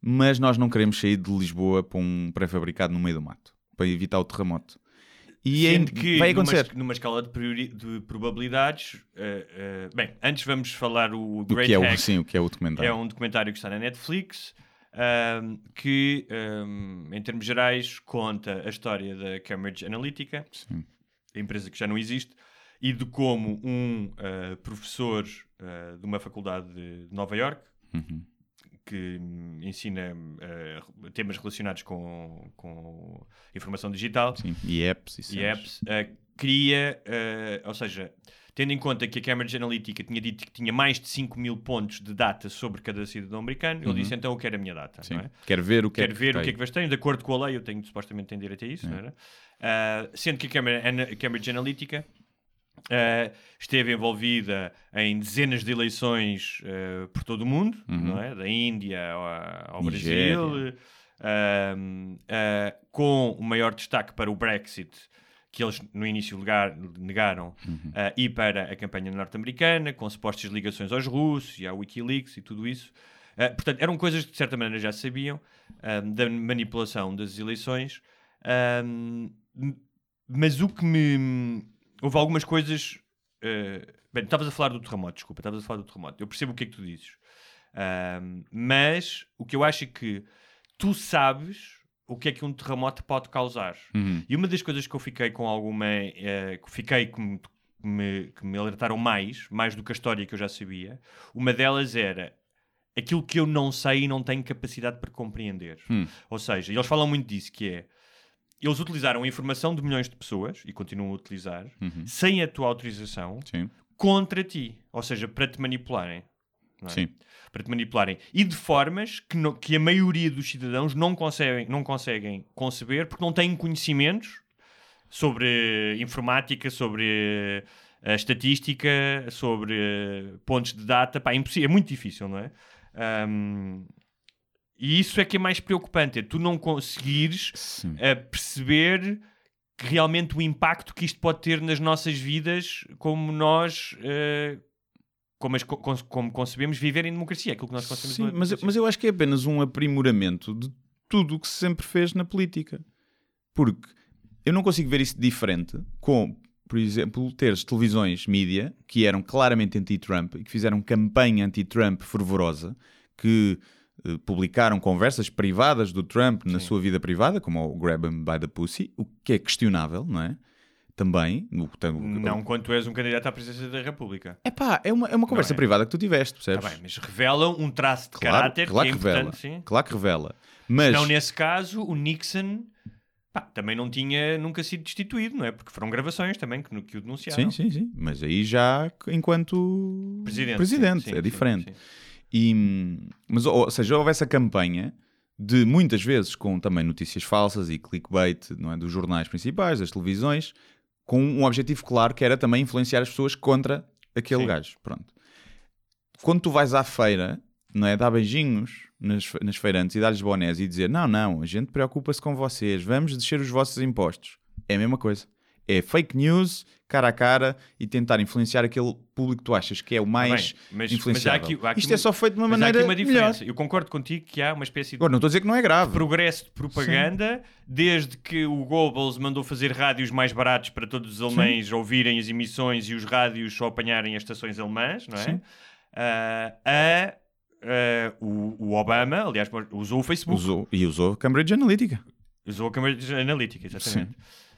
mas nós não queremos sair de Lisboa para um pré-fabricado no meio do mato para evitar o terremoto. E Sendo que vai numa, acontecer. numa escala de, priori- de probabilidades, eh, eh, bem, antes vamos falar o O Great que é o, Hack. sim, o que é o documentário. É um documentário que está na Netflix ahm, que, ahm, em termos gerais, conta a história da Cambridge Analytica, Sim. a empresa que já não existe, e de como um ah, professor ah, de uma faculdade de Nova York Uhum. que hum, ensina ah, temas relacionados com, com informação digital Sim, E apps e, e apps, eh, queria, eh, ou seja, tendo em conta que a Cambridge Analytica tinha dito que tinha mais de 5 mil pontos de data sobre cada cidadão americano, ele disse então eu quero a minha data. Sim. É? Quero ver o que Quero é que ver o que é que vais ter, de acordo com a lei, eu tenho supostamente tenho direito a isso, era? Ah, sendo que a Cambridge Analytica ah, esteve envolvida em dezenas de eleições ah, por todo o mundo, não é? Da Índia ao, ao Uhum. Brasil, ah, com o maior destaque para o Brexit, que eles no início legar- negaram ah, ir para a campanha norte-americana, com supostas ligações aos russos e à Wikileaks e tudo isso. Portanto, eram coisas que de certa maneira já sabiam ah, da manipulação das eleições. Ah, m- mas o que me. Houve algumas coisas. ah, bem, estavas a falar do terremoto, desculpa, estavas a falar do terremoto. Eu percebo o que é que tu dizes. Ah, mas o que eu acho é que tu sabes o que é que um terremoto pode causar. Uhum. E uma das coisas que eu fiquei com alguma. eh, que fiquei que me, que me, que me alertaram mais, mais do que a história que eu já sabia, uma delas era aquilo que eu não sei e não tenho capacidade para compreender. Hum. Ou seja, eles falam muito disso, que é. Eles utilizaram a informação de milhões de pessoas, e continuam a utilizar, Uhum. sem a tua autorização, Sim, contra ti. Ou seja, para te manipularem. é? sim. para te manipularem e de formas que, no- que a maioria dos cidadãos não conseguem, não conseguem conceber porque não têm conhecimentos sobre informática, sobre eh, estatística, sobre pontos de data. Pá, é, é muito difícil, não é? Ahm, e isso é que é mais preocupante, é tu não conseguires a perceber realmente o impacto que isto pode ter nas nossas vidas como nós eh, como, as- como concebemos viver em democracia, aquilo que nós concebemos Sim, mas, democracia. mas eu acho que é apenas um aprimoramento de tudo o que se sempre fez na política. Porque eu não consigo ver isso diferente com, por exemplo, teres televisões, mídia, que eram claramente anti-Trump e que fizeram campanha anti-Trump fervorosa, que publicaram conversas privadas do Trump na sua vida privada, como o Grab 'em by the Pussy, o que é questionável, não é? Também. O, o- Não quando tu és um candidato à presidência da República. Epá, é uma, é uma conversa é? privada que tu tiveste, percebes? bem, mas revelam um traço de Claro, caráter claro que é revela. importante, sim. Claro que revela. Mas Não, nesse caso, o Nixon pá, também não tinha nunca sido destituído, não é? Porque foram gravações também que, no- que o denunciaram. Sim, sim, sim. Mas aí já enquanto Presidente. presidente, sim, sim, é sim, diferente. E, mas, ou seja, houve essa campanha de muitas vezes com também notícias falsas e clickbait não é, dos jornais principais, das televisões, com um objetivo claro que era também influenciar as pessoas contra aquele Sim. gajo. Pronto. Quando tu vais à feira, não é, dar beijinhos nas, nas feirantes e dar-lhes bonés e dizer não, não, a gente preocupa-se com vocês, vamos descer os vossos impostos. É a mesma coisa. É fake news, cara a cara, e tentar influenciar aquele público que tu achas que é o mais Tá bem, mas- influenciável. mas há aqui- aqui Isto uma- é só feito de uma Mas há maneira aqui uma melhor. diferença. Eu concordo contigo que há uma espécie de Agora, não estou a dizer que não é grave. progresso de propaganda, desde que o Goebbels mandou fazer rádios mais baratos para todos os alemães ouvirem as emissões e os rádios só apanharem as estações alemãs, não é? Sim. Ah, a, ah, o, o Obama, aliás, usou o Facebook, usou, Usou, e usou Cambridge Analytica. a Cambridge Analytica, exatamente.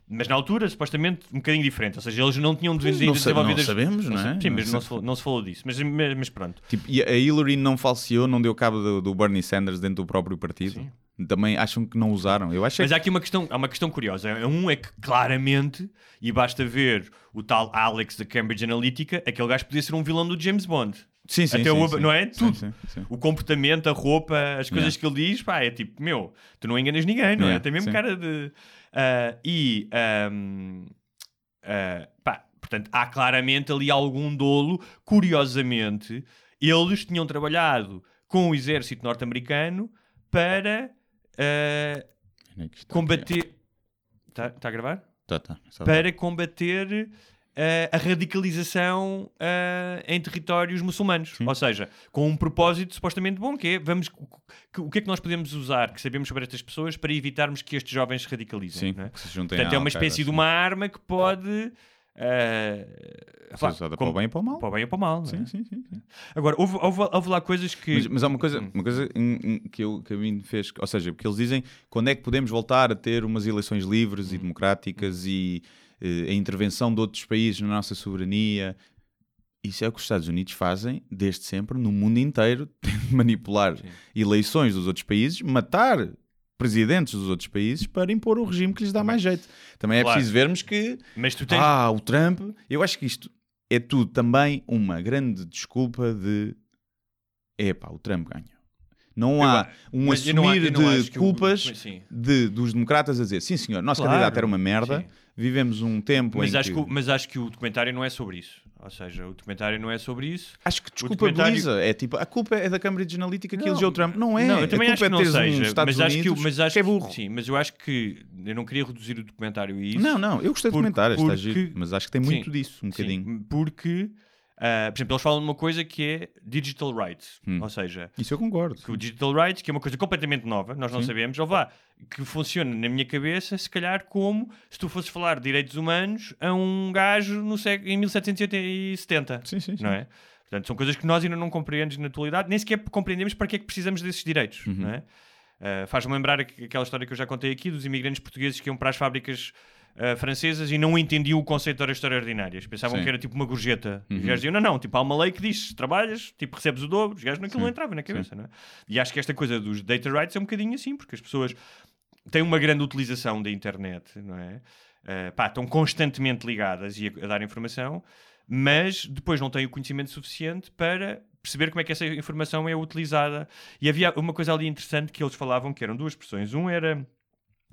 Mas na altura, supostamente, um bocadinho diferente. Ou seja, eles não tinham não desenvolvido não as- sabemos, não é? Sim, Não mas não sa- se, falou, não se falou disso. Mas, mas, pronto. Tipo, e a Hillary não falseou, não deu cabo do, do Bernie Sanders dentro do próprio partido. Sim. Também acham que não usaram. Eu acho é Mas há aqui uma questão, há uma questão curiosa. Um é que claramente, e basta ver o tal Alex da Cambridge Analytica, aquele gajo podia ser um vilão do James Bond. que... Sim, sim, Até sim, o- sim. não é? Tudo. sim. O comportamento, a roupa, as coisas Yeah. que ele diz, pá, é tipo, meu, tu não enganas ninguém, não é? Yeah, Tem mesmo cara de. Ah, e. ahm, ah, pá, portanto, há claramente ali algum dolo. Curiosamente, eles tinham trabalhado com o exército norte-americano para está? combater. Está a gravar? Tá, tá. Para combater eh, a radicalização eh, em territórios muçulmanos. Ou seja, com um propósito supostamente bom, que é vamos, que- o que é que nós podemos usar, que sabemos sobre estas pessoas, para evitarmos que estes jovens se radicalizem. Sim, é? que se juntem Portanto, é uma espécie de sim. uma arma que pode. Ser pá, usada para como- o bem e para o mal. para o bem ou para o mal. não é? Sim, sim, sim. sim. Agora, houve, houve, houve lá coisas que. Mas, mas há uma coisa, Hum. uma coisa que, eu, que a mim fez, ou seja, porque eles dizem quando é que podemos voltar a ter umas eleições livres Hum. e democráticas e eh, a intervenção de outros países na nossa soberania. Isso é o que os Estados Unidos fazem desde sempre no mundo inteiro, manipular eleições dos outros países, matar presidentes dos outros países para impor o regime que lhes dá mais jeito. Também é Claro. preciso vermos que Mas tu tens. ah, o Trump. Eu acho que isto é tudo também uma grande desculpa de. Epá, o Trump ganhou. Não há Eu- um assumir não de culpas de, dos democratas a dizer sim, senhor, nosso Claro, candidato era uma merda, sim. vivemos um tempo Mas em acho, que... que, o- mas acho que o documentário não é sobre isso. Ou seja, o documentário não é sobre isso. Acho que desculpabiliza. É tipo, a culpa é da Cambridge Analytica que Não, elegeu o Trump. Não é. Não, eu também a acho que é não um seja. Estados mas acho que, mas acho que é burro. Sim, mas eu acho que eu não queria reduzir o documentário a isso. Não, não, eu gostei Porque- comentar, está porque- giro, mas acho que tem muito Sim, disso, um Sim, bocadinho. porque, ah, por exemplo, eles falam de uma coisa que é digital rights. Hum. Ou seja, Isso eu concordo. que o digital rights, que é uma coisa completamente nova, nós não Sim. sabemos, ou vá, que funciona na minha cabeça, se calhar como se tu fosses falar de direitos humanos a um gajo no século, em 1770. Sim, sim, sim. Não é? Portanto, são coisas que nós ainda não compreendemos na atualidade, nem sequer compreendemos para que é que precisamos desses direitos. Uhum. Não é? Ah, Faz-me lembrar aqu- aquela história que eu já contei aqui dos imigrantes portugueses que iam para as fábricas ah, francesas e não entendiam o conceito de horas extraordinárias. Pensavam Sim. que era tipo uma gorjeta. E os Uhum. gajos diziam: não, não, tipo, há uma lei que diz: trabalhas, tipo, recebes o dobro. Os gajos naquilo não Sim. entrava na cabeça, não é? E acho que esta coisa dos data rights é um bocadinho assim, porque as pessoas têm uma grande utilização da internet, não é? Ah, pá, estão constantemente ligadas e a, a dar informação, mas depois não têm o conhecimento suficiente para perceber como é que essa informação é utilizada. E havia uma coisa ali interessante que eles falavam, que eram duas expressões. Um era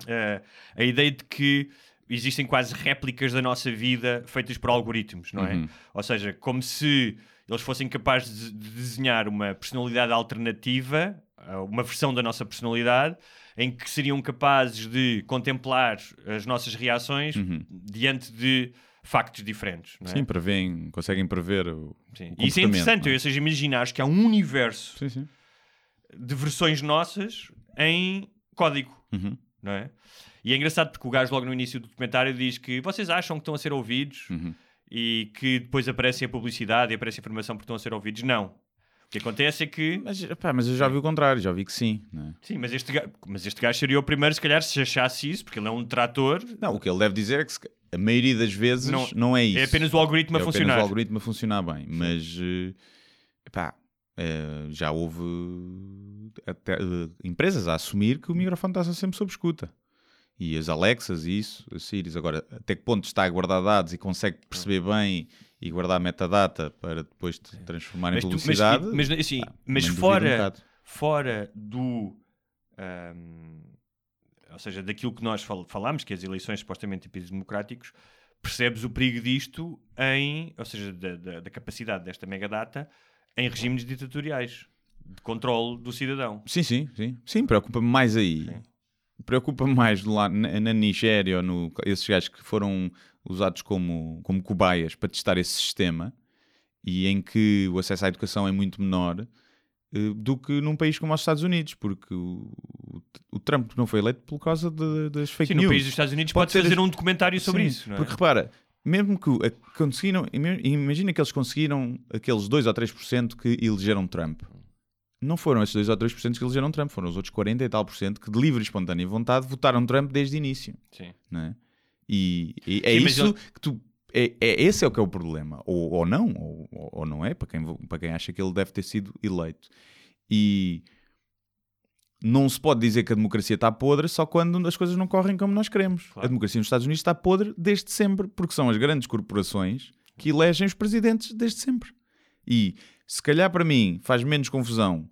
ah, a ideia de que existem quase réplicas da nossa vida feitas por algoritmos, não é? Uhum. Ou seja, como se eles fossem capazes de de desenhar uma personalidade alternativa, ah, uma versão da nossa personalidade, em que seriam capazes de contemplar as nossas reações Uhum. diante de factos diferentes. Não é? Sim, prevêem, conseguem prever o. Sim. o Isso é interessante, é? ou seja, imaginares que há um universo Sim, sim. de versões nossas em código, Uhum. não é? E é engraçado porque o gajo logo no início do documentário diz que vocês acham que estão a ser ouvidos Uhum. e que depois aparece a publicidade e aparece a informação porque estão a ser ouvidos. Não. O que acontece é que... Mas, pá, mas eu já vi o contrário, já vi que sim. Não, é? Sim, mas este, gajo, mas este gajo seria o primeiro, se calhar, se achasse isso, porque ele é um trator, Não, o que ele deve dizer é que se a maioria das vezes Não- não, é isso. é apenas o algoritmo é a apenas funcionar. o algoritmo a funcionar bem. Mas, eh, pá, eh, já houve até, eh, empresas a assumir que o microfone está sempre sob escuta. E as Alexas e isso, as Siris, agora, até que ponto está a guardar dados e consegue perceber bem e guardar metadata para depois te transformar em Mas, tu- mas- publicidade? mas, assim, mas um fora, fora do. ahm, ou seja, daquilo que nós fal falámos, que as eleições supostamente em países democráticos, percebes o perigo disto em. Ou seja, da, da- da capacidade desta megadata em regimes ditatoriais de controle do cidadão. Sim, sim, sim. Sim, preocupa-me mais aí. Sim. Preocupa-me mais lá na, na Nigéria, ou no, esses gajos que foram usados como, como cobaias para testar esse sistema e em que o acesso à educação é muito menor eh, do que num país como os Estados Unidos, porque o, o, Trump não foi eleito por causa de- das fake Sim, news. no país dos Estados Unidos Pode fazer um documentário sobre Sim, isso. É? Porque repara, mesmo que conseguiram, imagina que eles conseguiram aqueles 2 ou 3% que elegeram Trump. Não foram esses 2 ou 3% que elegeram Trump, foram os outros 40 e tal por cento que de livre e espontânea vontade votaram Trump desde o início. Sim. Não é? E, e é Sim, isso ele- que tu. É, é- esse é o que é o problema. Ou, ou não, ou, ou- não é, para quem, para quem acha que ele deve ter sido eleito. E não se pode dizer que a democracia está podre só quando as coisas não correm como nós queremos. Claro. A democracia nos Estados Unidos está podre desde sempre, porque são as grandes corporações que elegem os presidentes desde sempre. E se calhar para mim faz menos confusão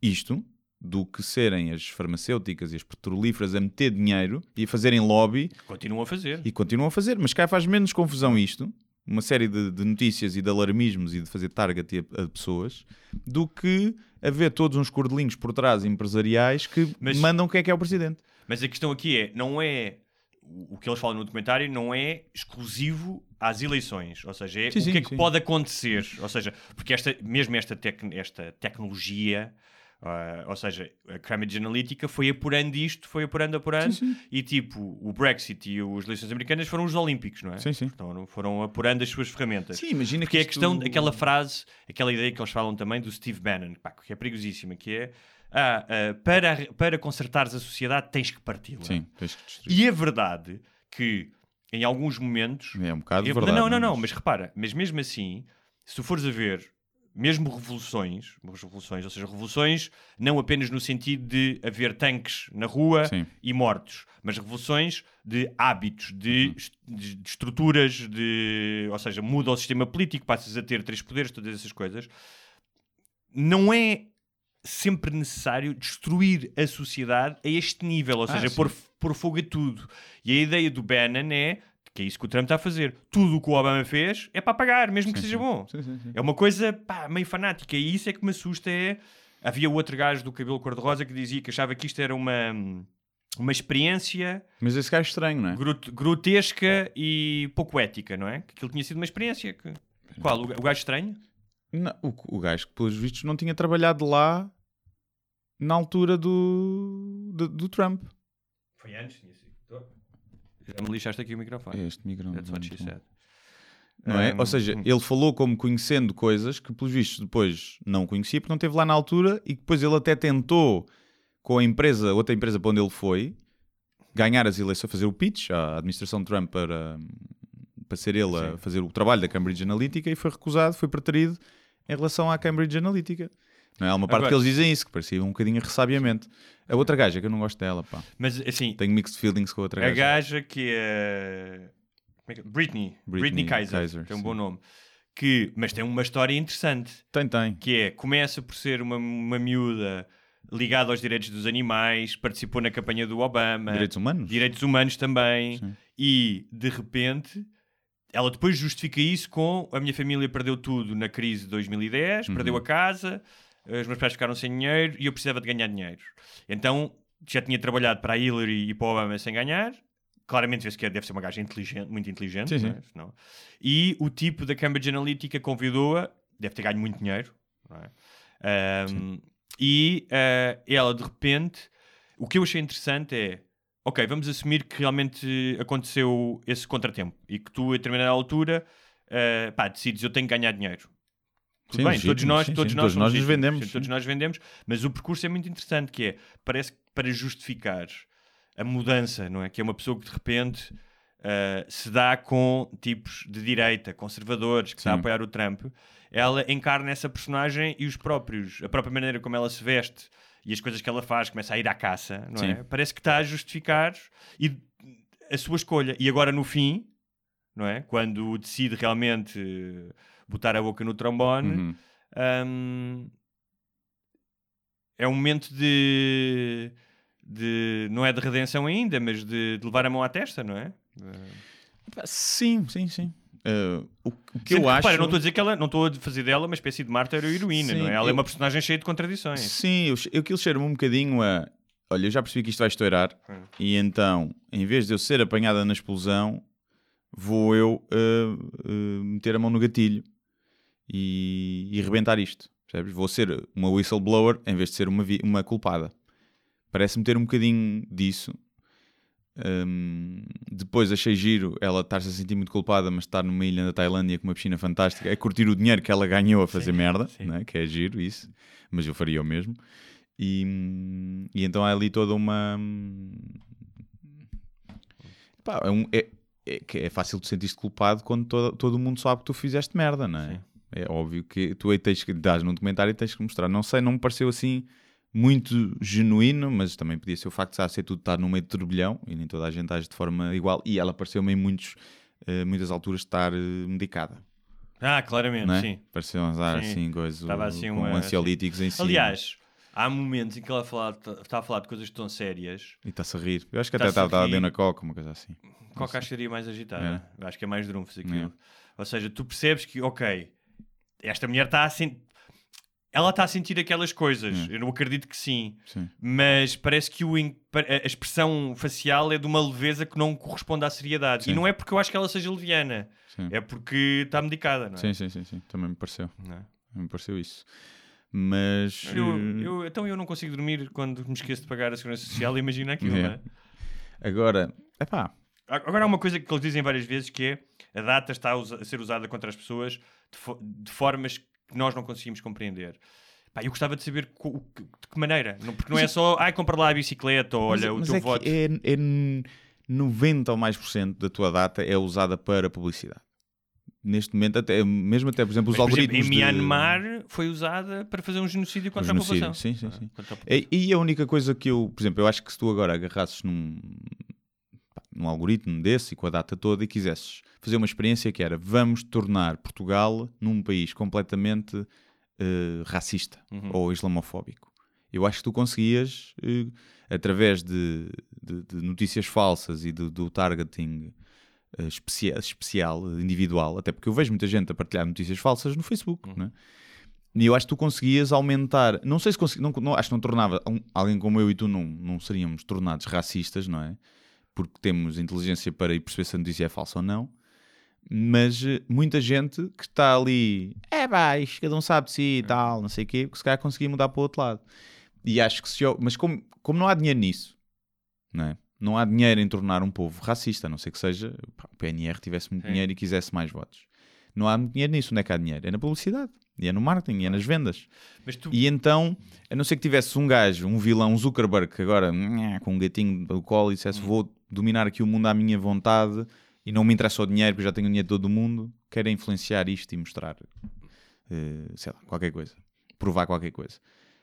isto do que serem as farmacêuticas e as petrolíferas a meter dinheiro e a fazerem lobby Continuam a fazer. e continuam a fazer, mas cá faz menos confusão isto, uma série de, de notícias e de alarmismos e de fazer target a, a pessoas, do que haver todos uns cordelinhos por trás empresariais que Mas- mandam quem é que é o presidente. Mas a questão aqui é, não é o que eles falam no documentário não é exclusivo às eleições, ou seja, é Sim, o sim, que é que sim. pode acontecer, ou seja, porque esta, mesmo esta, tec- esta tecnologia, ah, ou seja, a Cambridge Analytica foi apurando isto, foi apurando, apurando, Sim, sim. e tipo, o Brexit e as eleições americanas foram os Olímpicos, não é? Sim, sim. Então, foram apurando as suas ferramentas. Sim, imagina Porque é a questão, aquela frase, aquela ideia que eles falam também do Steve Bannon, pá, que é perigosíssima, que é ah, ah, para, para consertares a sociedade tens que parti-la. Sim, tens que destruir. E é verdade que em alguns momentos. É um bocado eu- verdade. não, não, não, mas- mas repara, mas mesmo assim, se tu fores a ver, mesmo revoluções, revoluções, ou seja, revoluções não apenas no sentido de haver tanques na rua Sim. e mortos, mas revoluções de hábitos, de, Uhum. est- de- de estruturas, de, ou seja, muda o sistema político, passas a ter três poderes, todas essas coisas. Não é sempre necessário destruir a sociedade a este nível, ou Ah, seja, sim. pôr, pôr fogo a tudo. E a ideia do Bannon é Que é isso que o Trump está a fazer. Tudo o que o Obama fez é para pagar, mesmo que seja bom. Sim, sim, sim. É uma coisa pá, meio fanática. E isso é que me assusta. É... Havia outro gajo do cabelo cor-de-rosa que dizia que achava que isto era uma, uma experiência Mas esse gajo é estranho, não é? grot- grotesca e pouco ética, não é? Que aquilo tinha sido uma experiência. Que... Qual? O o gajo estranho? Não, o, o gajo que, pelos vistos, não tinha trabalhado lá na altura do, do, do Trump. Foi antes, tinha sido. Já me lixaste aqui o microfone. Este microfone. That's what she said. Não é? Um, Ou seja, ele falou como conhecendo coisas que, pelos vistos, depois não conhecia porque não esteve lá na altura e que depois ele até tentou, com a empresa, outra empresa para onde ele foi, ganhar as eleições, fazer o pitch à administração de Trump para, para ser ele a Sim. fazer o trabalho da Cambridge Analytica e foi recusado, foi preterido em relação à Cambridge Analytica. Não é? Há uma parte Agora- que eles dizem isso, que parecia um bocadinho ressabiamente. A outra gaja, que eu não gosto dela, pá. Mas assim, Tenho mixed feelings com a outra a gaja. gaja que é. como é que é? Britney. Britney Britney, Kaiser. Kaiser, tem um sim. bom nome. Que, mas tem uma história interessante. Tem, tem. Que é, começa por ser uma, uma miúda ligada aos direitos dos animais, participou na campanha do Obama. Direitos humanos? direitos humanos também. Sim. E, de repente, ela depois justifica isso com a minha família perdeu tudo na crise de 2010, Uhum. perdeu a casa, os meus pais ficaram sem dinheiro e eu precisava de ganhar dinheiro. Então, já tinha trabalhado para a Hillary e para o Obama sem ganhar. Claramente vê-se que deve ser uma gaja inteligente, muito inteligente. Sim, não é? Senão- E o tipo da Cambridge Analytica convidou-a, deve ter ganho muito dinheiro. não é? Ahm, e ah, ela, de repente, o que eu achei interessante é ok, vamos assumir que realmente aconteceu esse contratempo e que tu, a determinada altura, eh, pá, decides eu tenho que ganhar dinheiro. Tudo Sim, bem, todos nós, sim, todos nós, Todos nós vendemos, Todos nós vendemos, mas o percurso é muito interessante, que é, parece que para justificar a mudança, não é? Que é uma pessoa que de repente eh, se dá com tipos de direita, conservadores, que está a apoiar o Trump, ela encarna essa personagem e os próprios, a própria maneira como ela se veste e as coisas que ela faz, começa a ir à caça, não é? Sim. Parece que está a justificar e a sua escolha. E agora no fim, não é? Quando decide realmente eh, botar a boca no trombone, Uhum. hum, é um momento de, de. Não é de redenção ainda, mas de, de levar a mão à testa, não é? Sim, sim, sim. Uh, o, o que Sendo eu acho. repara, não estou a dizer que ela, não estou a fazer dela uma espécie de mártir ou heroína, Sim, não é? Ela é eu- uma personagem cheia de contradições. Sim, eu, eu aquilo cheira-me um bocadinho a. Olha, eu já percebi que isto vai estourar, Hum. e então, em vez de eu ser apanhada na explosão, vou eu uh, uh, meter a mão no gatilho e, e rebentar isto. Percebes? Vou ser uma whistleblower em vez de ser uma, uma culpada. Parece-me ter um bocadinho disso. Um, depois achei giro ela estar-se a sentir muito culpada, mas estar numa ilha na Tailândia com uma piscina fantástica, é curtir o dinheiro que ela ganhou a fazer merda, sim. né? que é giro isso, mas eu faria o mesmo. E, e então há ali toda uma. Pá, é, um- é- é é fácil de sentir-te culpado quando todo, todo mundo sabe que tu fizeste merda, não é? Sim. É óbvio que tu aí tens que dar num documentário e tens que mostrar. Não sei, não me pareceu assim muito genuíno, mas também podia ser o facto de ser tudo estar no meio de turbilhão e nem toda a gente age de forma igual. E ela pareceu-me em muitos, eh, muitas alturas estar eh, medicada, Ah, claramente, é? sim. Pareceu usar Sim. assim coisas assim com uma- ansiolíticos em cima. Aliás, há momentos em que ela fala- está a falar de coisas tão sérias. E está-se a rir. Eu acho que até a estava a dar na coca, uma coisa assim. Que acho que seria mais agitada? É. Acho que é mais drunfos aquilo. Ou seja, tu percebes que, ok, esta mulher está a sentir. Ela está a sentir aquelas coisas. Eu não acredito que sim. Sim. Mas parece que o a expressão facial é de uma leveza que não corresponde à seriedade. E Sim. não é porque eu acho que ela seja leviana. Sim. É porque está medicada, não é? Sim, sim, sim, sim. Também me pareceu. É? Me pareceu isso. Mas. Eu- eh, eu- então eu não consigo dormir quando me esqueço de pagar a segurança social. Imagina aquilo, É. não é? Agora, epá, Agora há uma coisa que eles dizem várias vezes que é a data está a, a ser usada contra as pessoas de, fo- de formas que nós não conseguimos compreender. Pá, eu gostava de saber o que- de que maneira. Porque não é só, ai, compra lá a bicicleta ou olha o mas teu é que voto. É, é 90 ou mais por cento da tua data é usada para publicidade. Neste momento, até, mesmo até, por exemplo, os Mas, por exemplo, algoritmos. em de- Myanmar foi usada para fazer um genocídio Um contra genocídio, a população. sim, sim, Ah, sim. contra a população. E, e a única coisa que eu, por exemplo, eu acho que se tu agora agarrasses num, num algoritmo desse e com a data toda e quisesses fazer uma experiência que era vamos tornar Portugal num país completamente eh, racista Uhum. ou islamofóbico. Eu acho que tu conseguias, eh, através de, de- de notícias falsas e do, do targeting especia- especial, individual, até porque eu vejo muita gente a partilhar notícias falsas no Facebook, Uhum. não é? E eu acho que tu conseguias aumentar, não sei se consegui, não, não- acho que não tornava, um- alguém como eu e tu não, não seríamos tornados racistas, não é? Porque temos inteligência para ir perceber se a notícia é falsa ou não. Mas eh, muita gente que está ali, é baixo, cada um sabe de si e tal, não sei o quê, que se calhar conseguia mudar para o outro lado. E acho que se. eu- Mas como, como não há dinheiro nisso, não é? Não há dinheiro em tornar um povo racista, a não ser que seja pá, o PNR tivesse muito Sim. dinheiro e quisesse mais votos. Não há muito dinheiro nisso. Onde é que há dinheiro? É na publicidade, e é no marketing, e é nas vendas. Tu, E então, a não ser que tivesse um gajo, um vilão, um Zuckerberg, que agora com um gatinho pelo colo e dissesse vou dominar aqui o mundo à minha vontade e não me interessa o dinheiro, porque eu já tenho o dinheiro de todo o mundo, quero influenciar isto e mostrar, eh, sei lá, qualquer coisa, provar qualquer coisa.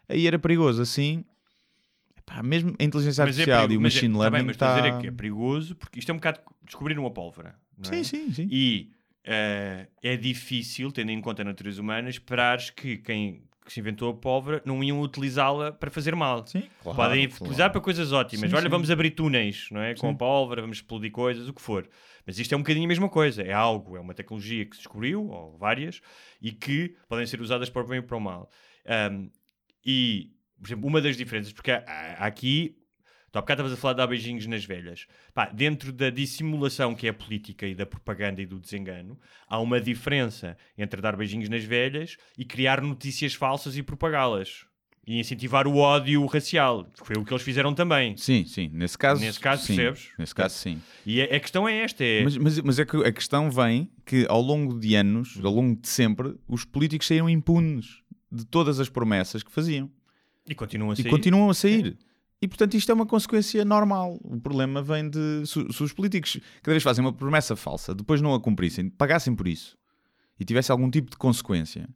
Aí era perigoso, assim, mesmo a inteligência mas é artificial perigo- e o é- machine tá learning bem, mas está... dizer é que é perigoso porque isto é um bocado descobrir uma pólvora. é? Sim, sim, sim. E eh, é difícil, tendo em conta a natureza humana, esperares que quem que se inventou a pólvora não iam utilizá-la para fazer mal. Sim, claro, Podem claro. utilizar para coisas ótimas. Sim, Olha, sim. vamos abrir túneis, não é? Com Sim. a pólvora, vamos explodir coisas, o que for. Mas isto é um bocadinho a mesma coisa. É algo, é uma tecnologia que se descobriu, ou várias, e que podem ser usadas para o bem e para o mal. Ahm, e, por exemplo, uma das diferenças, porque há, há aqui. Tu há bocado estavas a falar de dar beijinhos nas velhas. Pá, dentro da dissimulação que é a política e da propaganda e do desengano, há uma diferença entre dar beijinhos nas velhas e criar notícias falsas e propagá-las. E incentivar o ódio racial. Foi o que eles fizeram também. Sim, sim, nesse caso, Nesse caso, sim. percebes? Nesse caso, sim. E a, a questão é esta: é, Mas, mas, mas é que a questão vem que ao longo de anos, ao longo de sempre, os políticos saíram impunes de todas as promessas que faziam. e continuam a E sair. continuam a sair. E portanto isto é uma consequência normal. O problema vem de. Se, os políticos cada vez fazem uma promessa falsa, depois não a cumprissem, pagassem por isso e tivesse algum tipo de consequência,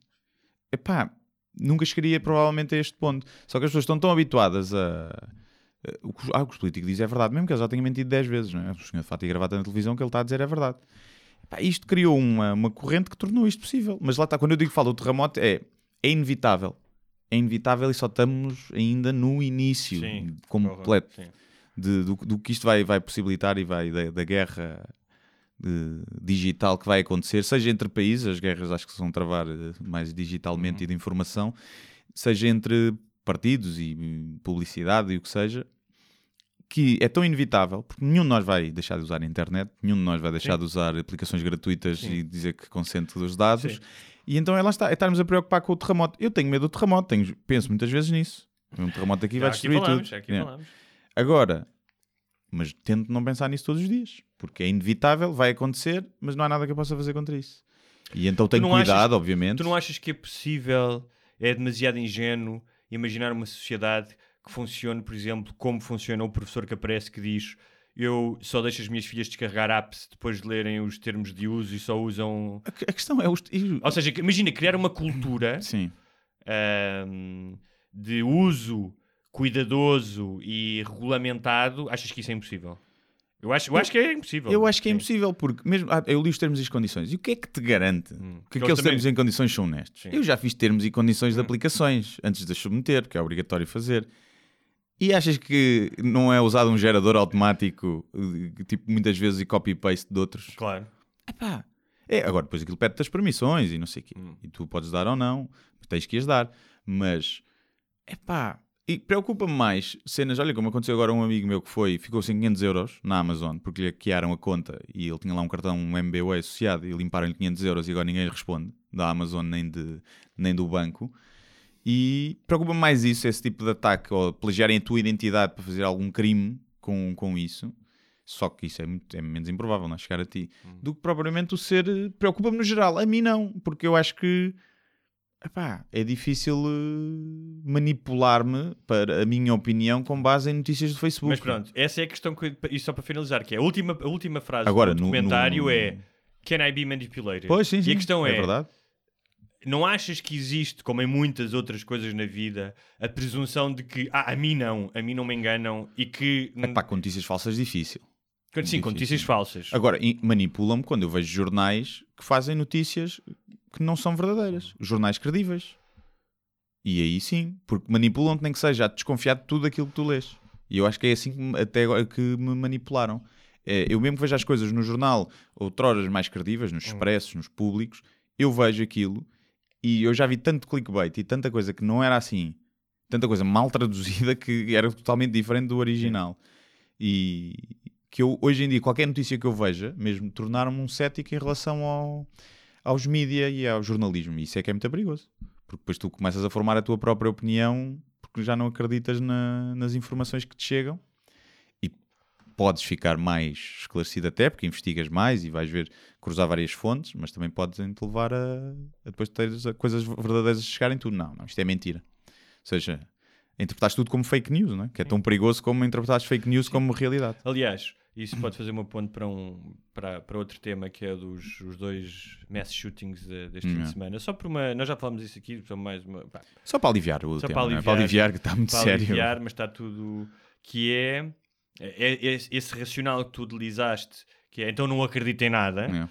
epá, nunca chegaria provavelmente a este ponto. Só que as pessoas estão tão habituadas a. O que, ah, o que os políticos dizem é verdade, mesmo que eles já tenham mentido 10 vezes, não é? O senhor de fato e gravata na televisão, que ele está a dizer é verdade. Epá, isto criou uma, uma corrente que tornou isto possível. Mas lá está, quando eu digo que falo do terremoto, é, é inevitável. É inevitável e só estamos ainda no início Sim, completo de- do, do que isto vai, vai possibilitar e vai da, da guerra de- digital que vai acontecer, seja entre países, as guerras acho que se vão travar eh, mais digitalmente Uhum. e de informação, seja entre partidos e publicidade e o que seja, que é tão inevitável, porque nenhum de nós vai deixar de usar a internet, nenhum de nós vai deixar Sim. de usar aplicações gratuitas Sim. e dizer que consente dos dados. Sim. E então é lá está, é estarmos a preocupar com o terremoto. Eu tenho medo do terremoto, tenho- penso muitas vezes nisso. Um terremoto aqui Já vai aqui destruir falamos, tudo. já aqui falamos. Agora, mas tento não pensar nisso todos os dias, porque é inevitável, vai acontecer, mas não há nada que eu possa fazer contra isso. E então tenho cuidado, achas- obviamente. Tu não achas que é possível, é demasiado ingênuo imaginar uma sociedade que funcione, por exemplo, como funciona o professor que aparece que diz eu só deixo as minhas filhas descarregar apps depois de lerem os termos de uso e só usam... A, que- a questão é os. Ou seja, que- imagina criar uma cultura ahm, de uso cuidadoso e regulamentado, achas que isso é impossível? Eu acho, eu acho que é impossível. Eu acho que é Sim. impossível, porque mesmo. ah, eu li os termos e as condições. E o que é que te garante Hum. que Que aqueles eles também- termos e condições são honestos? Sim. Eu já fiz termos e condições de Hum. aplicações antes de as submeter, porque é obrigatório fazer. E achas que não é usado um gerador automático, eh, tipo muitas vezes e copy-paste de outros? Claro. Epá, é, agora depois aquilo pede-te as permissões e não sei o quê. Hum. E tu podes dar ou não, tens que as dar. Mas, epá, e preocupa-me mais cenas. Olha, como aconteceu agora um amigo meu que foi, ficou sem 500 euros na Amazon porque lhe hackearam a conta e ele tinha lá um cartão um MBWay associado e limparam-lhe 500 euros e agora ninguém lhe responde da Amazon nem, de, nem do banco. E preocupa-me mais isso, esse tipo de ataque, ou plagiarem a tua identidade para fazer algum crime com, com isso. Só que isso é, muito, é menos improvável, não é? Chegar a ti. Do que propriamente o ser. eh, Preocupa-me no geral. A mim não, porque eu acho que. epá, é difícil eh, manipular-me para a minha opinião com base em notícias do Facebook. Mas pronto, essa é a questão que. E só para finalizar, que é a última, a última frase Agora, do no- documentário no- é Can I be manipulated? Pois, sim, sim. E a questão é, verdade. Não achas que existe, como em muitas outras coisas na vida, a presunção de que ah, a mim não, a mim não me enganam e que. Epá, com notícias falsas, difícil. sim, com difícil. notícias falsas. Agora, manipulam-me quando eu vejo jornais que fazem notícias que não são verdadeiras. Jornais credíveis. E aí sim, porque manipulam-te nem que seja a desconfiar de tudo aquilo que tu lês. E eu acho que é assim que até agora que me manipularam. É, eu mesmo que vejo as coisas no jornal, outroras mais credíveis, nos expressos, nos públicos, eu vejo aquilo e eu já vi tanto clickbait e tanta coisa que não era assim, tanta coisa mal traduzida que era totalmente diferente do original. E que eu, hoje em dia, qualquer notícia que eu veja, mesmo tornaram-me um cético em relação ao, aos mídia e ao jornalismo. E isso é que é muito perigoso. Porque depois tu começas a formar a tua própria opinião porque já não acreditas na- nas informações que te chegam podes ficar mais esclarecido até porque investigas mais e vais ver, cruzar várias fontes, mas também podes te levar a, a depois teres a coisas verdadeiras a chegarem tu. Não, não, isto é mentira. Ou seja, interpretaste tudo como fake news, não é? que é tão perigoso como interpretaste fake news como realidade. Aliás, isso pode fazer uma ponte para, um, para, para outro tema que é dos os dois mass shootings de- deste fim de semana. Só por uma. Nós já falámos isso aqui, só mais uma. pá, Só para aliviar o Só tema, para não é? aliviar, para aliviar que está muito para sério. aliviar, mas está tudo. Que é, é, é esse- racional que tu utilizaste, que é então não acredito em nada, É,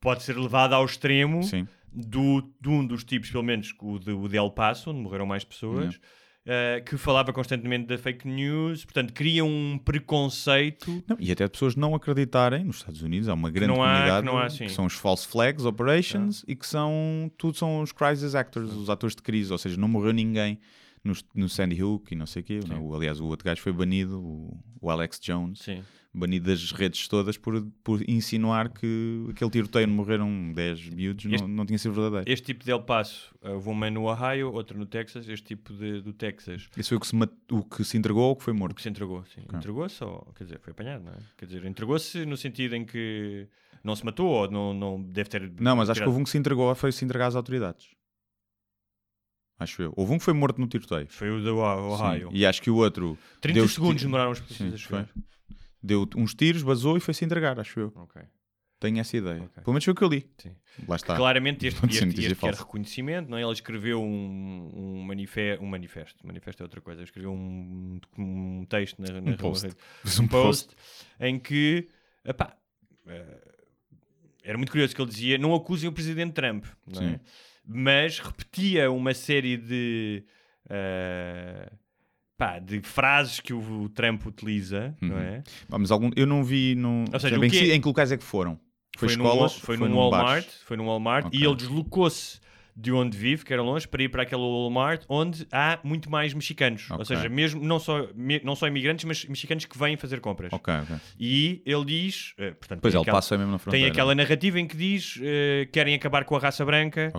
pode ser levado ao extremo Sim. do, de um dos tipos, pelo menos o de, o de El Paso, onde morreram mais pessoas. eh, que falava constantemente da fake news, portanto, cria um preconceito Não, e até pessoas não acreditarem, nos Estados Unidos há uma grande há- comunidade que há, sim. são os false flags operations e que são tudo são os crisis actors, os atores de crise, ou seja, não morreu ninguém no, no Sandy Hook e não sei o quê. não, o- aliás, o outro gajo foi banido, o, o Alex Jones, Sim. banido das redes todas por, por insinuar que aquele tiroteio onde morreram 10 miúdos Este- não, não tinha sido verdadeiro. Este tipo de El Paso, houve uma no Ohio, outra no Texas, este tipo de, do Texas, Esse foi o que, se o que se entregou ou o que foi o morto. que se entregou, sim. Entregou-se ou, quer dizer, foi apanhado, não é? Quer dizer, entregou-se no sentido em que não se matou ou não, não deve ter... Não, mas acho que houve um que se entregou, foi se entregar às autoridades. Acho eu. Houve um que foi morto no tiroteio. Foi o do Ohio. Sim. E acho que o outro 30 deu segundos demoraram os polícias a foi. Deu uns tiros, vazou e foi-se entregar, acho eu. Ok. Tenho essa ideia. Ok. Pelo menos foi o que eu li. Sim. Lá está. Claramente este, este, notícia este quer reconhecimento, não é? Ele escreveu um, um, manife um manifesto, manifesto é outra coisa, ele escreveu um, um texto na, na Um post. um um post em que epá, eh, era muito curioso que ele dizia não acusem o presidente Trump, não é? Sim. Mas repetia uma série de eh, pá, de frases que o, Trump utiliza, não Uhum. é? Pá, mas algum, eu não vi. Não, Ou seja, bem o que se- em que locais é que foram? Foi, foi, num, Wal- escolas? foi, num Walmart, foi num Walmart e ele deslocou-se de onde vive, que era longe, para ir para aquele Walmart onde há muito mais mexicanos. Ou Ok. seja, mesmo não só, me- não só imigrantes, mas mexicanos que vêm fazer compras. Ok, ok. E ele diz, eh, portanto, Pois tem ele aquela, passa mesmo na fronteira. tem aquela narrativa em que diz eh, querem acabar com a raça branca,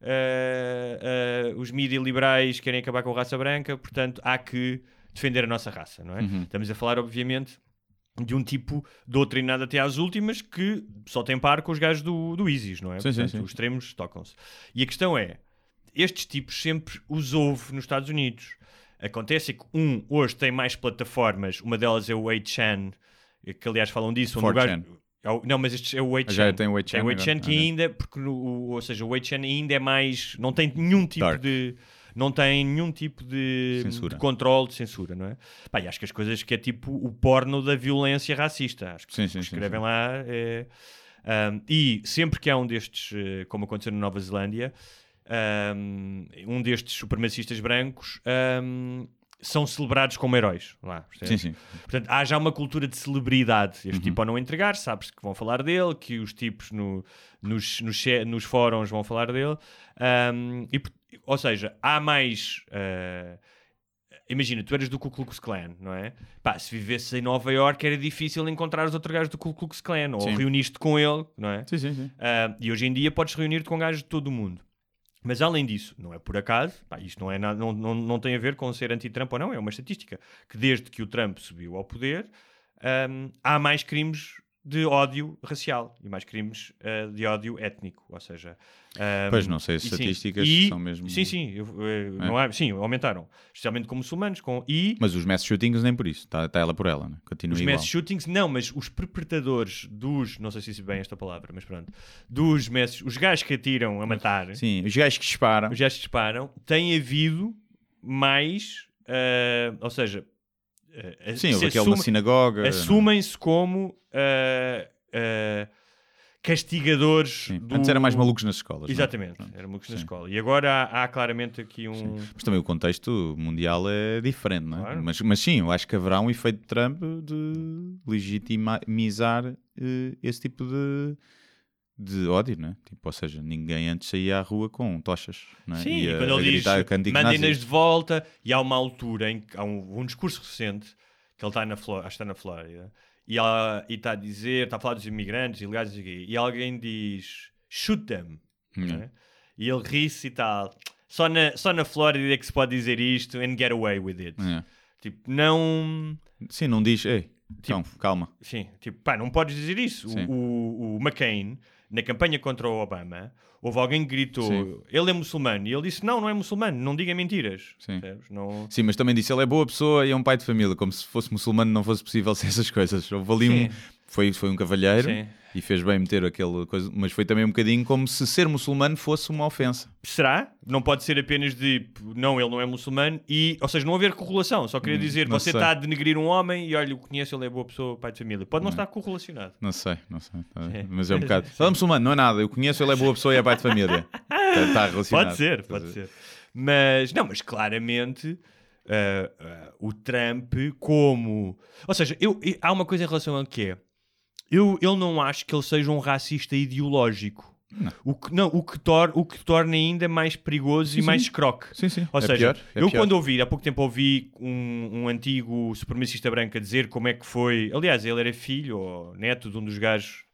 eh, os mídias liberais querem acabar com a raça branca, portanto há que defender a nossa raça, não é? Uhum. Estamos a falar, obviamente, de um tipo doutrinado até às últimas que só tem par com os gajos do, do ISIS, não é? Sim, sim, Portanto, sim. os extremos tocam-se. E a questão é, estes tipos sempre os houve nos Estados Unidos. Acontece que um hoje tem mais plataformas, uma delas é o 8chan, que aliás falam disso. onde o 4chan. gajo- é Não, mas este é o 8chan. Já tem o 8chan Tem o 8chan agora? que ainda, porque o- ou seja, o 8chan ainda é mais, não tem nenhum tipo Dark. de não tem nenhum tipo de, Censura. de controle de censura, não é? Pá, e acho que as coisas que é tipo o porno da violência racista, acho que Sim, sim, escrevem sim. lá é, um, e sempre que há um destes, eh, como aconteceu na Nova Zelândia, um, um destes supremacistas brancos um, são celebrados como heróis lá? Sim, sim. Portanto, há já uma cultura de celebridade. Este Uhum. tipo ao não entregar, sabes que vão falar dele, que os tipos no- nos, nos, nos fóruns vão falar dele. Um, e, ou seja, há mais. uh, imagina, tu eras do Ku Klux Klan, não é? Pá, se vivesses em Nova York era difícil encontrar os outros gajos do Ku Klux Klan, ou reuniste com ele, não é? Sim, sim, sim. Ah, e hoje em dia podes reunir-te com gajos de todo o mundo. Mas além disso, não é por acaso, pá, isto não, é nada, não, não, não tem a ver com ser anti-Trump ou não, é uma estatística que desde que o Trump subiu ao poder ahm, há mais crimes de ódio racial e mais crimes ah, de ódio étnico, ou seja... ahm, Pois, não sei, as e sim, estatísticas e- são mesmo- Sim, sim, eu- eh, não há, sim, aumentaram, especialmente com muçulmanos, com, e... Mas os mass shootings nem por isso. Está ela por ela, né? Continua Os igual. mass shootings, não, mas os perpetradores dos, não sei se disse bem esta palavra, mas pronto, dos mass, os gajos que atiram a matar, Sim, os gajos que disparam. os gajos que disparam, tem havido mais, ah, ou seja, ah, Sim, houve aquele assume- na sinagoga. assumem-se como ah, castigadores. Sim. do- Antes era mais malucos nas escolas. não é? Exatamente, Pronto. era malucos na Sim. escola. E agora há, há claramente aqui um. Mas também o contexto mundial é diferente, não é? Claro. Mas, mas sim, eu acho que haverá um efeito de Trump de legitimizar eh, esse tipo de, de ódio, não é? Tipo, ou seja, ninguém antes saía à rua com tochas, não é? Sim, E e a- quando a ele diz gritar cânticos mandem-nas nazis. de volta, e há uma altura em que há um, um discurso recente que ele está na que está na Flórida, e está a dizer, está a falar dos imigrantes ilegais e, e alguém diz shoot them, Hum. não é? e ele ri-se e tal. Só na, só na Flórida é que se pode dizer isto and get away with it. É. Tipo, não. Sim, não diz, ei, então, calma. Sim, tipo, pá, não podes dizer isso. O- Sim. O, o McCain, na campanha contra o Obama, houve alguém que gritou: Sim. ele é muçulmano. E ele disse: não, não é muçulmano, não diga mentiras. Sim. Não... Sim, mas também disse, ele é boa pessoa e é um pai de família, como se fosse muçulmano não fosse possível ser essas coisas. Houve ali um... Foi, foi um cavalheiro Sim. e fez bem meter aquele coisa, mas foi também um bocadinho como se ser muçulmano fosse uma ofensa. Será? Não pode ser apenas de não, ele não é muçulmano e, ou seja, não haver correlação. Só queria dizer, Hum, não você sei. está a denegrir um homem e olha, eu conheço, ele é boa pessoa, pai de família. Pode não estar correlacionado. Não sei, não sei. tá- Sim. Mas é um bocado. Ele é muçulmano, não é nada. Eu conheço, ele é boa pessoa e é pai de família. Está, está relacionado. Pode ser, pode ser. Mas, não, mas claramente ah, ah, o Trump como... Ou seja, eu, eu- há uma coisa em relação a que é, eu, eu não acho que ele seja um racista ideológico. O que, não, o, que tor, o que torna ainda mais perigoso e sim. mais croque. Sim, sim. Ou É seja, pior, é eu pior. quando ouvi, há pouco tempo ouvi um, um antigo supremacista branco a dizer como é que foi. Aliás, ele era filho ou neto de um dos gajos.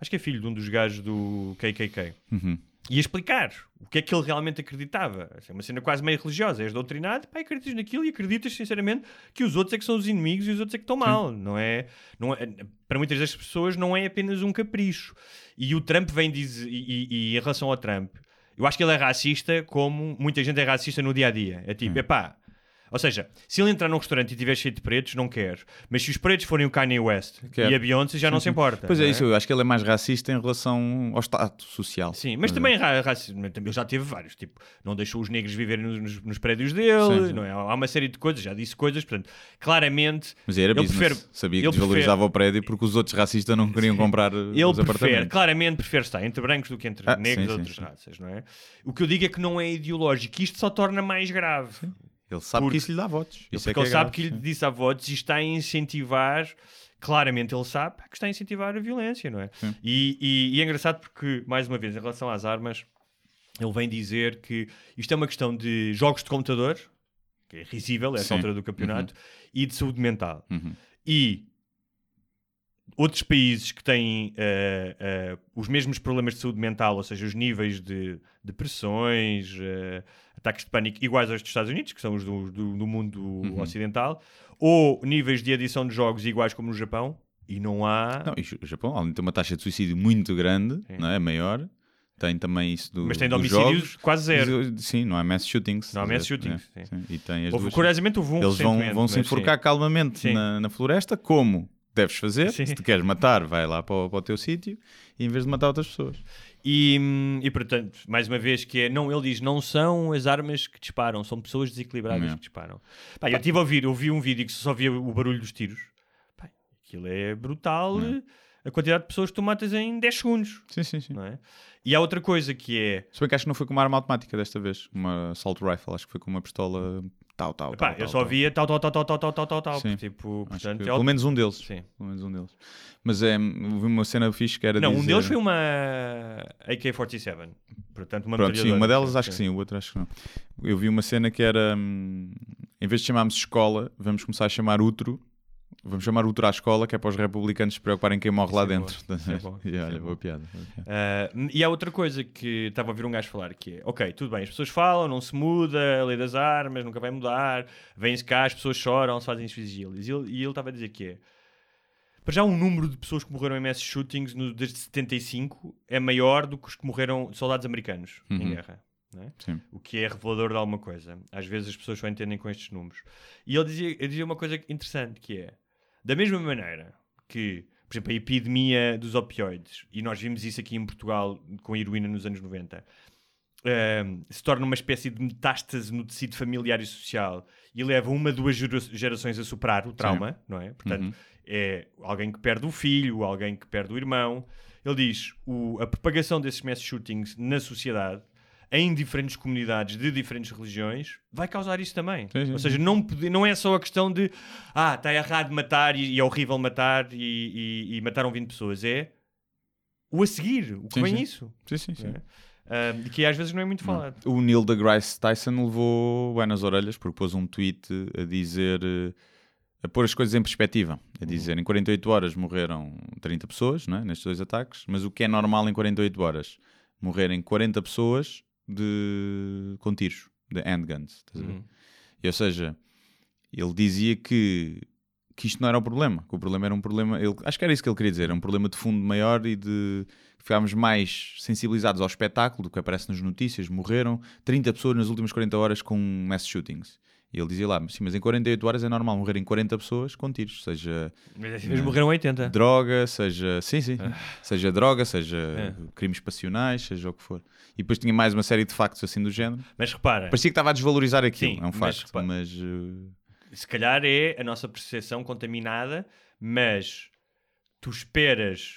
Acho que é filho de um dos gajos do KKK. Uhum. E a explicar o que é que ele realmente acreditava. É uma cena quase meio religiosa. És doutrinado, pá, acreditas naquilo e acreditas sinceramente que os outros é que são os inimigos e os outros é que estão mal. Não é, não é, para muitas das pessoas não é apenas um capricho. E o Trump vem dizer, e, e- e em relação ao Trump, eu acho que ele é racista como muita gente é racista no dia a dia. É tipo, epá. Ou seja, se ele entrar num restaurante e tiver cheio de pretos, não quer. Mas se os pretos forem o Kanye West Quer. e a Beyoncé, já não se importa. Pois é, não isso. Eu acho que ele é mais racista em relação ao status social. Sim, mas também ra- racismo, ele já teve vários, tipo, não deixou os negros viverem nos, nos- prédios dele, Sim, sim. não é? Há uma série de coisas, já disse coisas, portanto, claramente Mas era ele business. prefere, Sabia que desvalorizava o prédio porque os outros racistas não queriam comprar eh, ele os prefere, apartamentos. claramente prefere estar entre brancos do que entre Ah, negros sim, ou sim, outras sim. raças, não é? O que eu digo é que não é ideológico, isto só torna mais grave. Ele sabe Porque- que isso lhe dá votos. Isso porque é ele é sabe grave, que lhe disse a votos e está a incentivar, claramente ele sabe que está a incentivar a violência, não é? E, e- e é engraçado porque, mais uma vez, em relação às armas, ele vem dizer que isto é uma questão de jogos de computador, que é risível, é essa Sim. altura do campeonato, e de saúde mental. Uhum. E outros países que têm eh, eh, os mesmos problemas de saúde mental, ou seja, os níveis de depressões, eh, ataques de pânico iguais aos dos Estados Unidos, que são os do, do- do mundo Uhum. ocidental, ou níveis de adição de jogos iguais como no Japão, e não há. Não, o Japão, além de ter uma taxa de suicídio muito grande, Sim. não é? Maior, tem também isso do, mas tem de homicídios jogos. quase zero. Sim, não há mass shootings. Não há mass É, shootings, é, sim. sim. E tem as Houve, duas. curiosamente houve um Eles vão, vão se mas sim. enforcar calmamente na, na floresta, como deves fazer. Sim. Se te queres matar, vai lá para o, para o teu sítio, e em vez de matar outras pessoas. E, e portanto, mais uma vez, que é, não, ele diz, não são as armas que disparam, são pessoas desequilibradas que disparam. Pá, eu estive a ouvir, eu vi um vídeo que só via o barulho dos tiros. Pá, aquilo é brutal, a quantidade de pessoas que tu matas em 10 segundos, Sim, sim, sim. é? E há outra coisa que é, Se bem que acho que não foi com uma arma automática desta vez, uma assault rifle, acho que foi com uma pistola tal, tal, Epá, tal. Eu tal, só tal. via tal, tal, tal, tal, tal, tal, tal, tal. Tipo, portanto, que, é. Pelo menos um deles. Sim. Pelo menos um deles. Mas é, houve uma cena fixe que era Não, dizer... um deles foi uma AK-47. Portanto, uma Pronto, sim, uma delas sim. acho que sim, o outro acho que não. Eu vi uma cena que era, hum, em vez de chamarmos escola, vamos começar a chamar útero Vamos chamar útero à escola, que é para os republicanos se preocuparem quem morre lá Isso é dentro. é bom, E é olha, bom. boa piada. Uh, e há outra coisa que estava a ouvir um gajo falar que é, ok, tudo bem, as pessoas falam, não se muda, a lei das armas nunca vai mudar, vêm-se cá, as pessoas choram, se fazem vigílias. E ele e ele estava a dizer que é, para já o número de pessoas que morreram em mass shootings no, desde 75 é maior do que os que morreram de soldados americanos em Uhum. guerra. não é? O que é revelador de alguma coisa. Às vezes as pessoas só entendem com estes números. E ele dizia, ele dizia uma coisa interessante que é, da mesma maneira que, por exemplo, a epidemia dos opioides, e nós vimos isso aqui em Portugal com a heroína nos anos 90, ehm, se torna uma espécie de metástase no tecido familiar e social e leva uma, duas gera- gerações a superar o trauma, não é? Portanto, Uhum. é alguém que perde o filho, alguém que perde o irmão, ele diz o, a propagação desses mass shootings na sociedade em diferentes comunidades de diferentes religiões vai causar isso também. Sim, sim, Ou seja, não, pode- não é só a questão de ah, está errado matar e, e é horrível matar e, e- e mataram 20 pessoas. É o a seguir, o que Sim, vem sim. isso. Sim, sim, sim. É. Que às vezes não é muito falado. O Neil deGrasse Tyson levou bem nas orelhas porque pôs um tweet a dizer, eh, a pôr as coisas em perspectiva. A dizer, em 48 horas morreram 30 pessoas, não é? nestes dois ataques, mas o que é normal em 48 horas? Morrerem 40 pessoas de... com tiros, de handguns. Uhum. E, ou seja, ele dizia que, que isto não era o problema, que o problema era um problema, ele, acho que era isso que ele queria dizer, era um problema de fundo maior e de ficarmos mais sensibilizados ao espetáculo do que aparece nas notícias. Morreram 30 pessoas nas últimas 40 horas com mass shootings. E ele dizia lá, sim, mas em 48 horas é normal morrerem 40 pessoas com tiros, seja Mas vez morreram 80. droga, seja. Sim, sim. Seja droga, seja É. crimes passionais, seja o que for. E depois tinha mais uma série de factos assim do género. Mas repara, Parecia que estava a desvalorizar aquilo, Sim, é um mas facto. repara- Mas. eh, se calhar é a nossa percepção contaminada, mas tu esperas.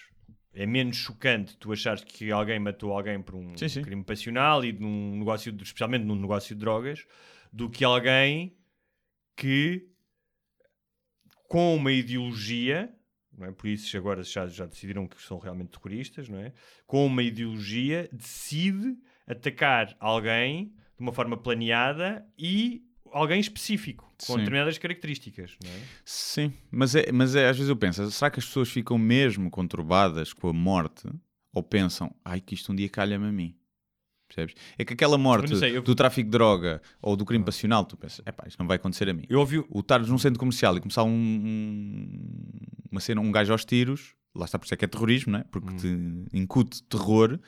É menos chocante tu achares que alguém matou alguém por um Sim, sim. crime passional e num negócio, de- especialmente num negócio de drogas, do que alguém que com uma ideologia, não é? por isso agora já, já decidiram que são realmente terroristas, não é? com uma ideologia decide atacar alguém de uma forma planeada e alguém específico, com Sim. determinadas características. É? Sim, mas, é, mas é, às vezes eu penso, será que as pessoas ficam mesmo conturbadas com a morte ou pensam, ai que isto um dia calha-me a mim? Percebes? É que aquela morte não sei, eu- do tráfico de droga ou do crime passional, tu pensas, epá, isto não vai acontecer a mim. Eu ouvi, O estares num centro comercial e começar um, um- uma cena, um gajo aos tiros, lá está por isso é que é terrorismo, não é? Porque Hum. te incute terror.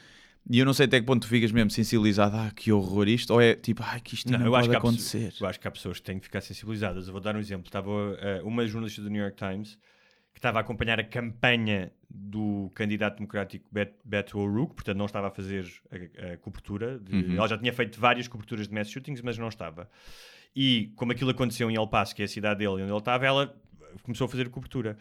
E eu não sei até que ponto tu ficas mesmo sensibilizado, ah, que horror isto, ou é tipo, ai, que isto não, eu, acho pode que há acontecer. pessoas, eu acho que há pessoas que têm que ficar sensibilizadas. Eu vou dar um exemplo. Estava eh, uma jornalista do New York Times que estava a acompanhar a campanha do candidato democrático Bet- Beto O'Rourke, portanto não estava a fazer a, a cobertura. de- Uhum. Ela já tinha feito várias coberturas de mass shootings, mas não estava. E como aquilo aconteceu em El Paso, que é a cidade dele, onde ele estava, ela começou a fazer cobertura.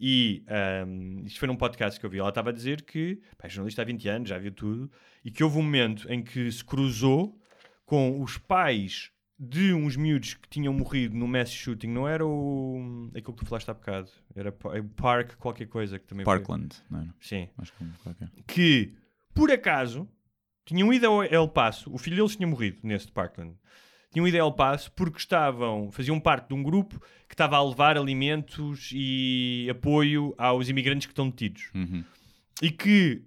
E ahm, isto foi num podcast que eu vi. Ela estava a dizer que pá, é jornalista há 20 anos, já viu tudo, e que houve um momento em que se cruzou com os pais de uns miúdos que tinham morrido no mass shooting. Não era o. aquilo que tu falaste há bocado. Era pa- é Park, qualquer coisa que também foi. Parkland, não é? Sim. Acho que qualquer. Que, por acaso, tinham ido ao El Paso. O filho deles tinha morrido nesse Parkland. Tinham ido a El Paso porque estavam, faziam parte de um grupo que estava a levar alimentos e apoio aos imigrantes que estão detidos. Uhum. E que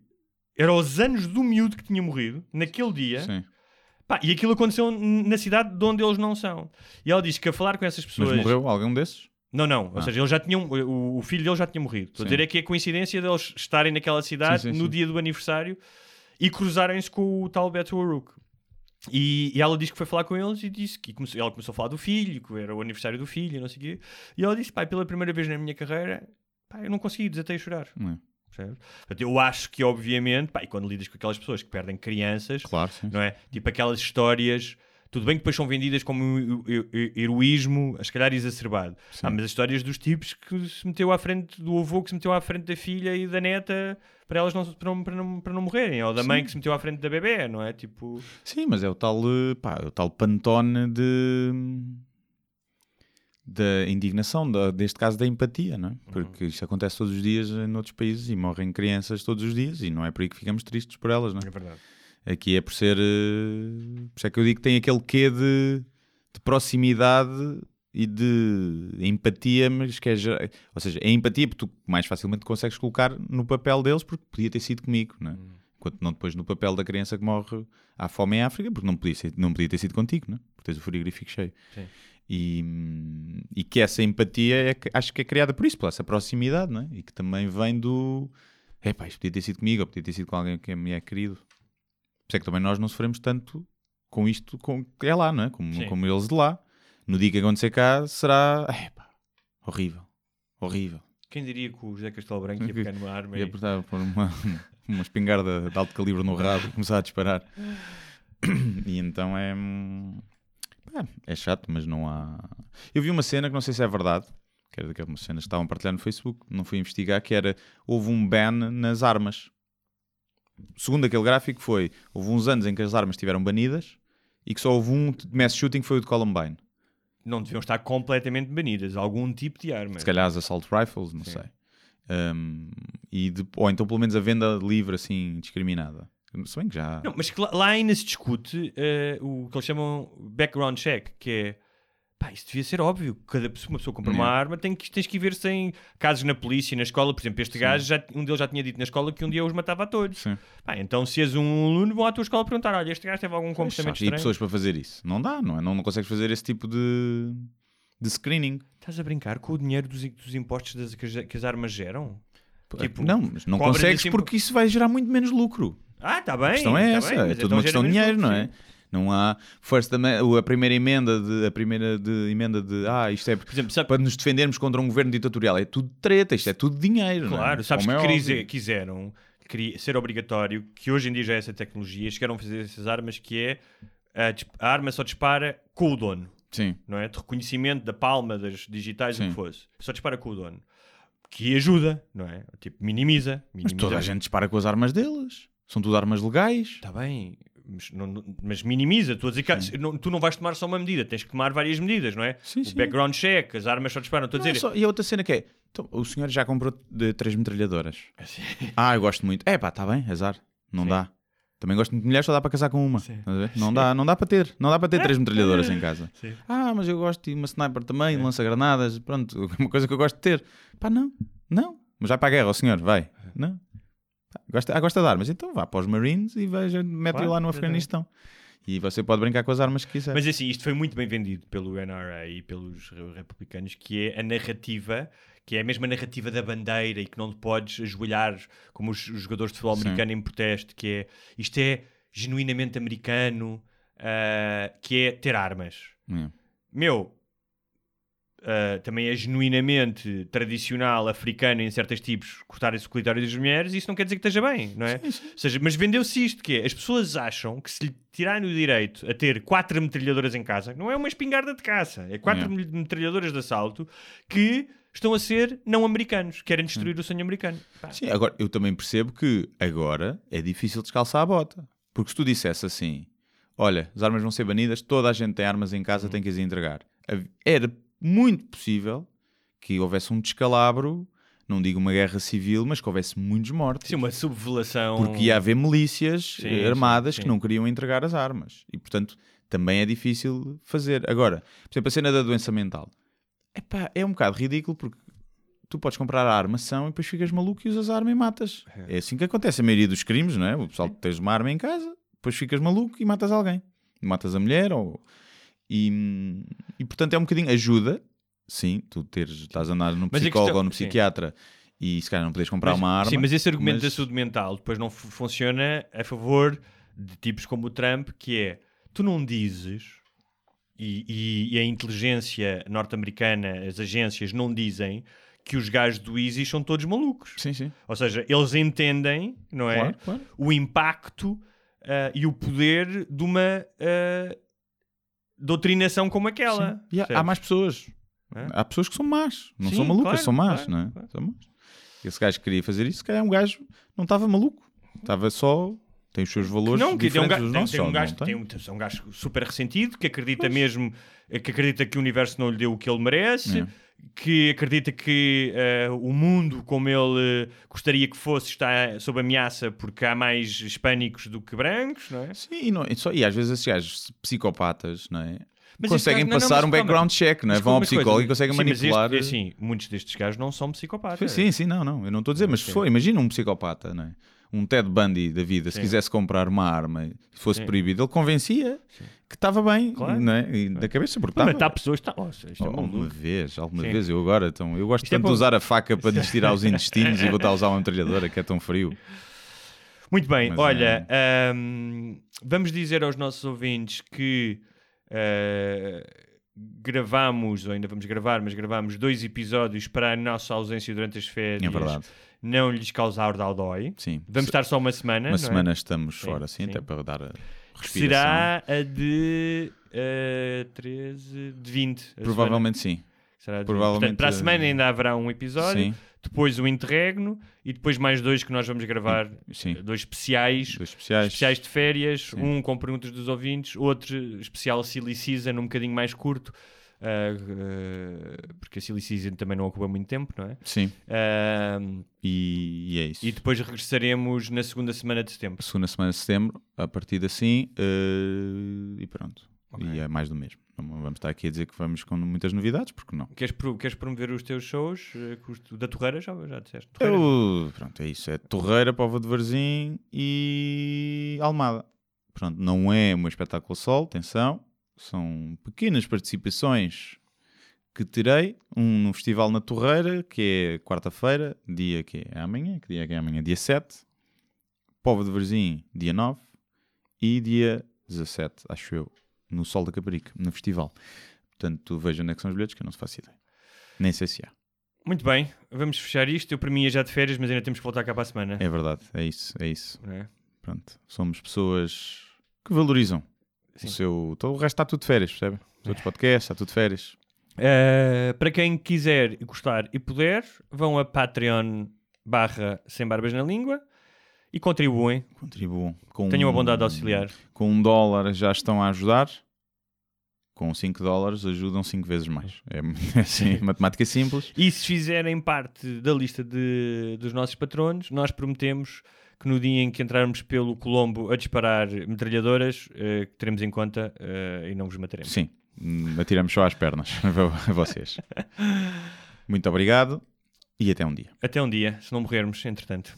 era aos anos do miúdo que tinha morrido, naquele dia. Sim. Pá, e aquilo aconteceu na cidade de onde eles não são. E ela diz que a falar com essas pessoas. Mas morreu algum desses? Não, não. Ou Ah. seja, eles já tinham. O, o filho deles já tinha morrido. Estou a dizer é que é coincidência deles estarem naquela cidade Sim, sim, no sim. dia do aniversário e cruzarem-se com o tal Beto O'Rourke. E, e ela diz que foi falar com eles e disse que começou- ela começou a falar do filho, que era o aniversário do filho, e não sei o quê. E ela disse: pai, pela primeira vez na minha carreira, pá, eu não consegui, desatei a chorar. Não é? Percebes? Portanto, eu acho que, obviamente, pá, e quando lidas com aquelas pessoas que perdem crianças, Claro, sim. não é? Tipo aquelas histórias. Tudo bem que depois são vendidas como um he- he- heroísmo, a se calhar exacerbado. Sim. Ah, mas as histórias dos tipos que se meteu à frente do avô, que se meteu à frente da filha e da neta para elas não, para não, para não, para não morrerem, ou da mãe que se meteu à frente da bebê, não é? Tipo, Sim, mas é o tal, eh, pá, é o tal pantone de da indignação, da, neste caso da empatia, não é? Porque isto acontece todos os dias em outros países e morrem crianças todos os dias e não é por aí que ficamos tristes por elas, não é? é verdade. Aqui é por ser. eh, Por isso é que eu digo que tem aquele quê de, de proximidade e de empatia, mas que é. Ou seja, é empatia porque tu mais facilmente consegues colocar no papel deles porque podia ter sido comigo, não é? Enquanto não depois no papel da criança que morre à fome em África, porque não podia, ser- não podia ter sido contigo, não é? Porque tens o frigorífico cheio. Sim. E, hum, e que essa empatia é, acho que é criada por isso, por essa proximidade, não é? E que também vem do. Epá, isto podia ter sido comigo, ou podia ter sido com alguém que me é querido. Por isso é que também nós não sofremos tanto com isto com, que é lá, não é? Como, Sim. como eles de lá. No dia que acontecer cá, será. Epá, horrível. Horrível. Quem diria que o José Castelo Branco ia pegar numa arma Ia e... apertar por uma, uma espingarda de alto calibre no rabo e começar a disparar. E então é. Pá, É chato, mas não há. Eu vi uma cena que não sei se é verdade, que era daquelas cenas que estavam a partilhar no Facebook, não fui investigar, que era houve um ban nas armas. segundo aquele gráfico, foi houve uns anos em que as armas estiveram banidas e que só houve um mass shooting que foi o de Columbine. Não deviam estar completamente banidas. Algum tipo de arma. Se calhar as assault rifles, não sei. Um, e de- ou então pelo menos a venda livre assim, discriminada. Se bem que já. Não, mas que lá, lá ainda se discute eh, o que eles chamam background check, que é pá, isso devia ser óbvio. Cada pessoa, uma pessoa compra uma arma, tem que, tens que ir ver se tem casos na polícia, na escola. Por exemplo, este gajo, já, um deles já tinha dito na escola que um dia os matava a todos. Sim. Pá, então, se és um aluno, vão à tua escola perguntar: olha, este gajo teve algum comportamento e estranho. pessoas para fazer isso. Não dá, não é? Não, não consegues fazer esse tipo de, de screening. Estás a brincar com o dinheiro dos, dos impostos das- que, as, que as armas geram? Tipo, não, mas não consegues esse impo- porque isso vai gerar muito menos lucro. Ah, está bem. A questão é tá essa, bem, é mas tudo então uma questão de dinheiro, não é? sim. Não há amendment, a primeira emenda de a primeira de, emenda de ah, isto é Por exemplo, sabe- para nos defendermos contra um governo ditatorial. É tudo treta, isto é tudo dinheiro. não é? Claro, sabes Como que é quise- óbvio. quiseram ser obrigatório, que hoje em dia já é essa tecnologia, chegaram a fazer essas armas que é a, a arma só dispara com o dono, Sim, não é? De reconhecimento da palma, das digitais, o Sim. que fosse. Só dispara com o dono. Que ajuda, não é? Tipo, minimiza. mas minimiza. toda a gente dispara com as armas deles. São tudo armas legais. Está bem, mas, não- mas minimiza. Estou a dizer que não- tu não vais tomar só uma medida, tens que tomar várias medidas, não é? Sim, o sim. background check, as armas só disparam. Estou a Não é dizer. só- E a outra cena que é: então, o senhor já comprou de três metralhadoras. Assim, Ah, eu gosto muito. É pá, está bem, azar. Não Sim. dá. Também gosto muito de mulheres, só dá para casar com uma. Sim. Não dá, não dá para ter. Não dá para ter três metralhadoras em casa. Sim. Ah, mas eu gosto de uma sniper também, lança-granadas. Pronto, uma coisa que eu gosto de ter. Pá, não, não. Mas vai para a guerra, o senhor, vai. Não. Gosta, ah, gosta de armas, então vá para os Marines e veja, mete-o Claro, lá no. Afeganistão. E você pode brincar com as armas que quiser. Mas assim, isto foi muito bem vendido pelo NRA e pelos re- republicanos, que é a narrativa, que é a mesma narrativa da bandeira e que não te podes ajoelhar como os, os jogadores de futebol Sim. americano em protesto, que é isto é genuinamente americano, ah, que é ter armas. É. Meu, ah, também é genuinamente tradicional africano em certos tipos cortarem-se o clitóris das mulheres, isso não quer dizer que esteja bem, não é? Ou seja, mas vendeu-se isto, que é, as pessoas acham que se lhe tirarem o direito a ter quatro metralhadoras em casa, não é uma espingarda de caça, é quatro Yeah. me- metralhadoras de assalto que estão a ser não americanos, querem destruir o sonho americano. Pá, Sim, agora eu também percebo que agora é difícil descalçar a bota. Porque se tu dissesse assim: olha, as armas vão ser banidas, toda a gente tem armas em casa, tem que as entregar. Era muito possível que houvesse um descalabro, não digo uma guerra civil, mas que houvesse muitos mortos. Sim, uma subvelação. Porque ia haver milícias Sim, eh, sim, armadas sim. que não queriam entregar as armas. E, portanto, também é difícil fazer. Agora, por exemplo, a cena da doença mental. Epá, é um bocado ridículo porque tu podes comprar a armação e depois ficas maluco e usas a arma e matas. É assim que acontece a maioria dos crimes, não é? O pessoal tens uma arma em casa, depois ficas maluco e matas alguém. Matas a mulher ou... E, e portanto é um bocadinho... Ajuda, sim, tu teres, estás a andar Mas a psicólogo questão- ou no sim. psiquiatra e se calhar não podes comprar Mas- uma arma. Sim, mas esse argumento da mas- saúde mental depois não fu- funciona a favor de tipos como o Trump, que é tu não dizes e, e- e a inteligência norte-americana, as agências não dizem que os gajos do ISIS são todos malucos. Sim, sim. Ou seja, eles entendem, não é? Claro, claro. O impacto ah, e o poder de uma ah, doutrinação como aquela. E há, há mais pessoas. É? Há pessoas que são más. Não Sim, são malucas, claro, são más, claro, não é? claro. São más. Esse gajo que queria fazer isso, se calhar um gajo não estava maluco. Estava só. Tem os seus valores Não, que tem um, diferentes gajo, tem, nossos. tem um gajo, não tem um, é um gajo super ressentido que acredita mesmo que acredita que o universo não lhe deu o que ele merece, É. que acredita que eh, o mundo como ele eh, gostaria que fosse está sob ameaça porque há mais hispânicos do que brancos, não é? Sim, e, não- e só, e às vezes esses gajos psicopatas, não é? Mas conseguem este gajo- não, não, passar um background check, não é? Vão ao uma coisa, psicólogo e conseguem sim, mas este- manipular. assim, muitos destes gajos não são psicopatas. Sim, sim, não, não. Eu não estou a dizer, mas Sim. for, imagina um psicopata, não é? Um Ted Bundy da vida, se Sim. quisesse comprar uma arma e fosse Sim. proibido, ele convencia que estava bem, Claro. é? E da cabeça, porque estava. matar pessoas, está. Isto é Alguma maluco. vez, alguma Sim. vez, eu agora, então, eu gosto Isto é tanto de bom. usar a faca para lhes tirar os intestinos e voltar a usar uma metralhadora que é tão frio. Muito bem, Mas, olha, ahm, vamos dizer aos nossos ouvintes que ah, gravamos, ou ainda vamos gravar, mas gravamos dois episódios para a nossa ausência durante as férias É verdade. Não lhes causar dodói. Sim. Vamos estar só uma semana. uma é? semana estamos fora, assim, sim. até para dar a respiração. será a de ah, 13, de 20. a Provavelmente sim. semana. Será de 20. provavelmente, Portanto, para a semana eh, ainda haverá um episódio. Sim. depois o interregno e depois mais dois que nós vamos gravar, Sim. dois especiais, Dois especiais. especiais de férias, Sim. um com perguntas dos ouvintes, outro especial Silly Season, um bocadinho mais curto, ah, porque a Silly Season também não ocupa muito tempo, não é? Sim. Ah, E, e é isso. e depois regressaremos na segunda semana de setembro. segunda semana de setembro, a partir de assim, eh, e pronto. Ok. E é mais do mesmo. Não vamos estar aqui a dizer que vamos com muitas novidades, porque não. Queres, queres promover os teus shows eh, da Torreira? Já, já disseste? Torreira? Eu, pronto, é isso. É Torreira, Póvoa de Varzim e Almada. Pronto, não é meu espetáculo sol, atenção. São pequenas participações que terei. Um no Festival na Torreira, que é quarta-feira, dia que é amanhã. Que dia que é amanhã? Dia 7. Póvoa de Varzim, dia 9. E dia 17, acho eu, no Sol da Caparica, no festival. Portanto, veja onde é que são os bilhetes, que eu não se faço ideia. Nem sei se há. Muito bem, vamos fechar isto. Eu para mim ia já de férias, mas ainda temos que voltar cá para a semana. É verdade, é isso, é isso. é? Pronto, somos pessoas que valorizam Sim. o seu. Todo o resto está tudo de férias, percebe? Os outros podcasts, está tudo de férias. Uh, para quem quiser e gostar e puder, vão a Patreon barra sem barbas na língua e contribuem. Contribuam. Com Tenham a bondade de auxiliar. Com um dólar já estão a ajudar. Com 5 dólares ajudam 5 vezes mais. É assim, matemática simples. E se fizerem parte da lista de, dos nossos patronos, nós prometemos que no dia em que entrarmos pelo Colombo a disparar metralhadoras, uh, que teremos em conta uh, e não vos mataremos. Sim, hum, atiramos só às pernas a vocês. Muito obrigado e até um dia. Até um dia, se não morrermos, entretanto.